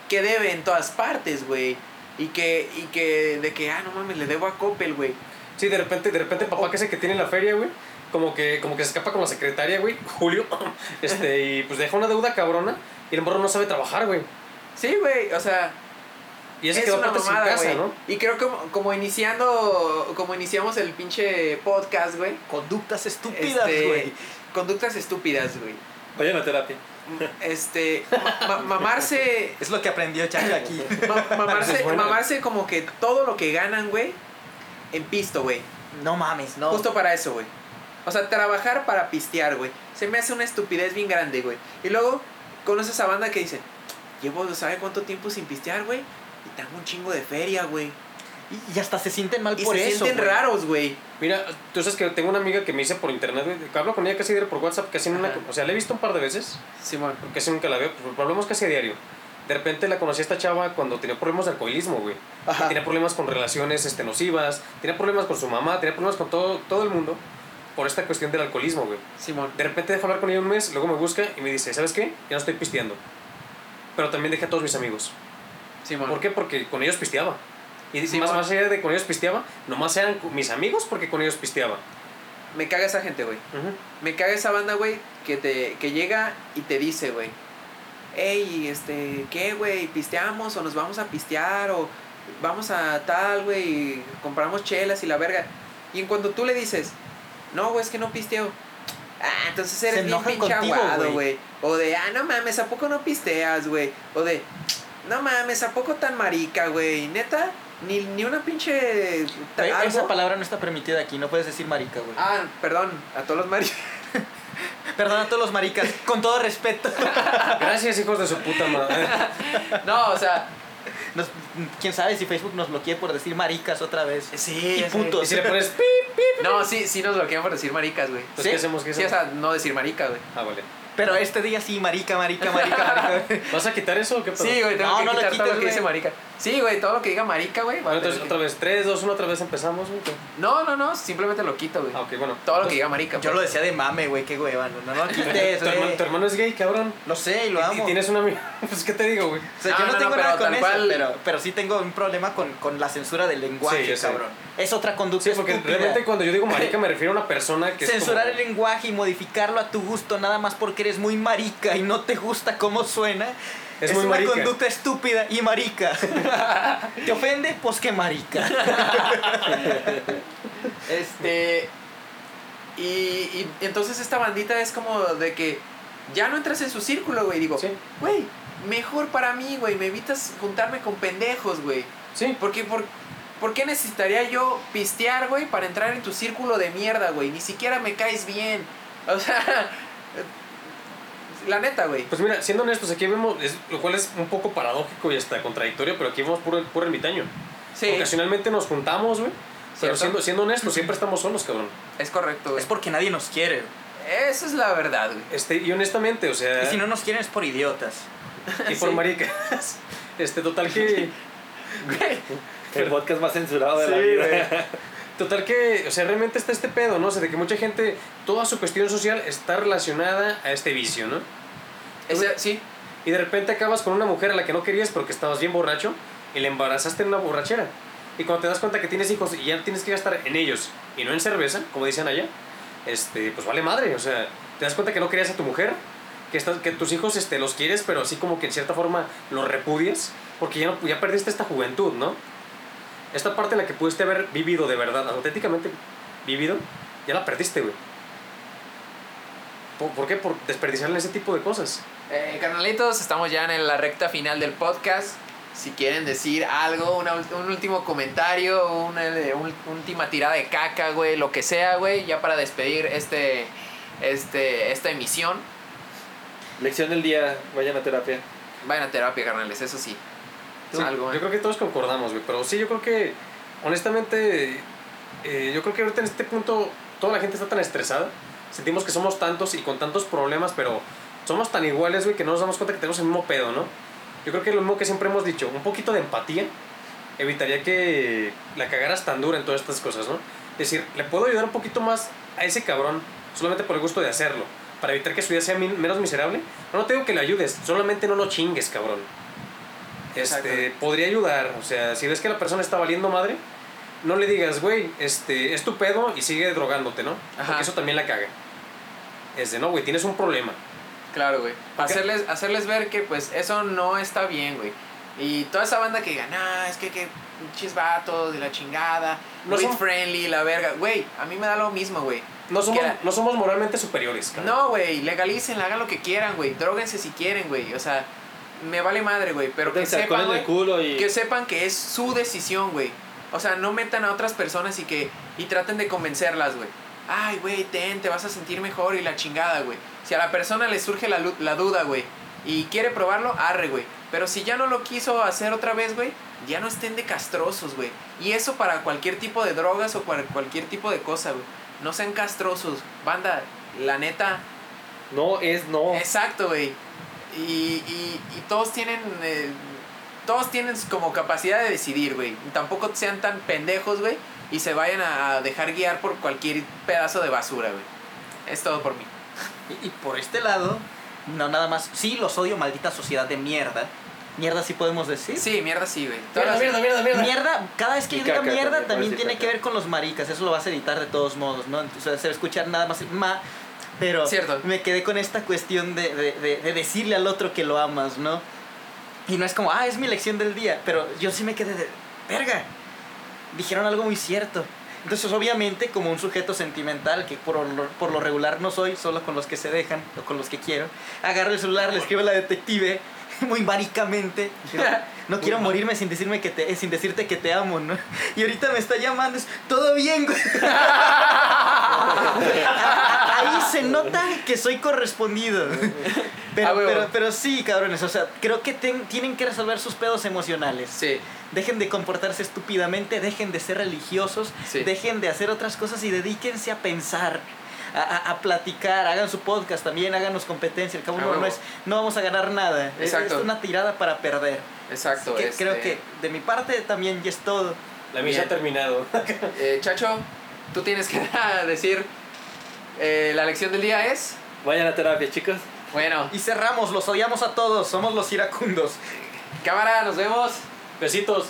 que debe en todas partes, güey. Y que, y que, de que, ah, no mames, le debo a Coppel, güey. Sí, de repente, de repente, papá que es el que tiene la feria, güey. Como que, como que se escapa con la secretaria, güey, Julio. *laughs* Este, y pues deja una deuda cabrona. Y el morro no sabe trabajar, güey. Sí, güey, o sea, Y ese es quedó una mamada, casa, güey. ¿no? Y creo que como, como iniciando, como iniciamos el pinche podcast, güey. Conductas estúpidas, este, güey. Conductas estúpidas, güey. Vayan a terapia. Este, *laughs* ma- ma- mamarse, Es lo que aprendió Chaca aquí. ma- mamarse, mamarse como que todo lo que ganan, güey, en pisto, güey. No mames, no. Justo para eso, güey. O sea, trabajar para pistear, güey. Se me hace una estupidez bien grande, güey. Y luego conoces a banda que dice, llevo, ¿sabe cuánto tiempo sin pistear, güey? Y tengo un chingo de feria, güey. Y, y hasta se sienten mal Y por se eso. sienten güey. raros, güey. Mira, tú sabes que tengo una amiga que me dice por internet, güey. que Hablo con ella casi diario por WhatsApp, casi en una. O sea, la he visto un par de veces. Simón. Porque casi nunca la veo. Pero hablamos casi a diario. De repente la conocí a esta chava cuando tenía problemas de alcoholismo, güey. Ajá. Tenía problemas con relaciones este, nocivas, tenía problemas con su mamá, tenía problemas con todo, todo el mundo por esta cuestión del alcoholismo, güey. Simón. De repente dejo hablar con ella un mes, luego me busca y me dice, ¿sabes qué? Ya no estoy pisteando. Pero también dejé a todos mis amigos. Simón. ¿Por qué? Porque con ellos pisteaba. Y Sí, más, más allá de con ellos pisteaba, nomás eran mis amigos porque con ellos pisteaba. Me caga esa gente, güey. Me caga esa banda, güey, que te que llega y te dice, güey, hey, este, ¿qué, güey? ¿Pisteamos o nos vamos a pistear o vamos a tal, güey, y compramos chelas y la verga? Y en cuando tú le dices, no, güey, es que no pisteo. Ah, entonces eres Se bien enojan pinche contigo, aguado, güey. O de, ah, no mames, ¿a poco no pisteas, güey? O de, no mames, ¿a poco tan marica, güey? Neta, ni, ni una pinche... Güey, algo? Esa palabra no está permitida aquí, no puedes decir marica, güey. Ah, perdón, a todos los maricas. *laughs* Perdón a todos los maricas, con todo respeto. *laughs* Gracias, hijos de su puta madre. No, o sea, Nos- Quién sabe si Facebook nos bloquee por decir maricas otra vez. sí, Y putos. Y si le pones pi, No, sí, sí nos bloquean por decir maricas, güey. pues ¿Sí? ¿qué hacemos? ¿Qué Sí, o hacemos? sea, no decir marica, güey. Ah, vale. Pero este día sí, marica, marica, marica, marica. *laughs* ¿Vas a quitar eso o qué pedo? Sí, güey, tengo No, que no lo quitar todo quites, lo que dice marica. Sí, güey, todo lo que diga marica, güey. Bueno, entonces otra vez, 3, 2, 1, otra vez empezamos. güey. No, no, no, simplemente lo quito, güey. Ah, ok, bueno. Todo lo que diga marica. Yo pues. lo decía de mame, güey, qué hueva. No, no lo *laughs* quites, tu, hermano, güey. tu hermano es gay, cabrón. Lo sé y lo amo. Y, tienes una amiga. *laughs* Pues, ¿qué te digo, güey? O sea, No, yo no, no, tengo no, nada pero con eso, cual- pero, pero sí tengo un problema con, con la censura del lenguaje, Sí, yo sé. cabrón. Es otra conducta Sí, porque estúpida. realmente cuando yo digo marica me refiero a una persona que Censurar es el lenguaje y modificarlo a tu gusto nada más porque eres muy marica y no te gusta cómo suena. Es Es, muy una marica. conducta estúpida y marica. *laughs* ¿Te ofende? Pues que marica. *laughs* Este. Y, y entonces esta bandita es como de que ya no entras en su círculo, güey. Digo, Sí. güey, mejor para mí, güey. Me evitas juntarme con pendejos, güey. Sí, Porque, por, ¿Por qué necesitaría yo pistear, güey, para entrar en tu círculo de mierda, güey? Ni siquiera me caes bien. O sea, la neta, güey. pues mira, siendo honestos, aquí vemos, es- lo cual es un poco paradójico y hasta contradictorio, pero aquí vemos puro, puro ermitaño. Sí, Ocasionalmente nos juntamos, güey, pero siendo, siendo honestos, siempre estamos solos, cabrón. es correcto, güey. Es porque nadie nos quiere. Esa es la verdad, güey. Este, y honestamente, o sea, Y si no nos quieren es por idiotas. y por *laughs* Sí. maricas. Este, total que... Güey. El podcast más censurado de la vida. Total que, o sea, realmente está este pedo, ¿no? O sea, de que mucha gente, toda su cuestión social está relacionada a este vicio, ¿no? Ese- sí, Y de repente acabas con una mujer a la que no querías porque estabas bien borracho y le embarazaste en una borrachera. Y cuando te das cuenta que tienes hijos y ya tienes que gastar en ellos y no en cerveza, como dicen allá, este, pues vale madre. O sea, te das cuenta que no querías a tu mujer, que, estás, que tus hijos este, los quieres, pero así como que en cierta forma los repudias, porque ya, no, ya perdiste esta juventud, ¿no? Esta parte en la que pudiste haber vivido de verdad, auténticamente vivido, ya la perdiste, güey. ¿Por, por qué? Por desperdiciarle ese tipo de cosas. Eh, carnalitos, estamos ya en la recta final del podcast. si quieren decir algo, una un último comentario, una eh, un- última tirada de caca, güey, lo que sea, güey, ya para despedir este, este, esta emisión. Lección del día, vayan a terapia. Vayan a terapia, carnales, eso sí. Sí, algo, yo eh. creo que todos concordamos, güey. Pero sí, yo creo que, honestamente, eh, yo creo que ahorita en este punto toda la gente está tan estresada. Sentimos que somos tantos y con tantos problemas, pero somos tan iguales, güey, que no nos damos cuenta que tenemos el mismo pedo, ¿no? Yo creo que lo mismo que siempre hemos dicho, un poquito de empatía evitaría que la cagaras tan dura en todas estas cosas, ¿no? Es decir, le puedo ayudar un poquito más a ese cabrón solamente por el gusto de hacerlo, para evitar que su vida sea menos miserable. No, no te digo que le ayudes, solamente no lo chingues, cabrón. Este, podría ayudar, o sea, si ves que la persona está valiendo madre, no le digas, güey, este, es tu pedo y sigue drogándote, ¿no? Ajá. Porque eso también la caga. Es de, no, güey, tienes un problema. Claro, güey. Hacerles, hacerles ver que pues eso no está bien, güey. Y toda esa banda que diga, nah, es que que pinches vatos de la chingada, No weed son- friendly, la verga. Güey, a mí me da lo mismo, güey. No somos, la- no somos moralmente superiores, cabrón. No, güey, legalicen, hagan lo que quieran, güey. Dróguense si quieren, güey. O sea, me vale madre, güey. Pero que sepan, culo y... que sepan que es su decisión, güey. O sea, no metan a otras personas y que y traten de convencerlas, güey. Ay, güey, ten, te vas a sentir mejor y la chingada, güey. Si a la persona le surge la, duda, güey, y quiere probarlo, arre, güey. Pero si ya no lo quiso hacer otra vez, güey, ya no estén de castrosos, güey. Y eso para cualquier tipo de drogas o para cualquier tipo de cosa, güey. No sean castrosos. Banda, la neta, No es no. Exacto, güey. Y, y, y todos tienen. eh, todos tienen como capacidad de decidir, güey. Tampoco sean tan pendejos, güey. Y se vayan a dejar guiar por cualquier pedazo de basura, güey. Es todo por mí. Y, y por este lado, no nada más. Sí, los odio, maldita sociedad de mierda. Mierda, sí podemos decir. Sí, mierda, sí, güey. Mierda, las- mierda, mierda, mierda. Mierda, cada vez que Y yo diga mierda también, tiene caca. que ver con los maricas, eso lo vas a editar de todos modos, ¿no? Entonces se va a escuchar nada más el ma, pero Cierto. me quedé con esta cuestión de, de, de- de decirle al otro que lo amas, ¿no? Y no es como, ah, es mi lección del día, pero yo sí me quedé de, verga, dijeron algo muy cierto. Entonces, obviamente, como un sujeto sentimental, que por lo, por lo regular no soy, solo con los que se dejan o con los que quiero, agarro el celular, le escribo a la detective, *laughs* muy maricamente, no quiero *laughs* morirme sin decirme que te, sin decirte que te amo, ¿no? Y ahorita me está llamando, es, todo bien, güey. *laughs* Ahí se nota que soy correspondido. Pero, Ah, pero, pero sí, cabrones, o sea, creo que ten- tienen que resolver sus pedos emocionales. Sí, Dejen de comportarse estúpidamente, dejen de ser religiosos, Sí. dejen de hacer otras cosas y dedíquense a pensar, a, a- a platicar, hagan su podcast también, háganos competencia. Al cabo no, no es, no vamos a ganar nada. Es- Exacto. Es una tirada para perder. exacto. Que este, Creo que de mi parte también ya es todo. La misa ha terminado. *laughs* eh, Chacho, tú tienes que *laughs* decir. eh, la lección del día es. Vayan a terapia, chicos. Bueno, Y cerramos, los odiamos a todos, somos los iracundos. cámara, nos vemos. Besitos.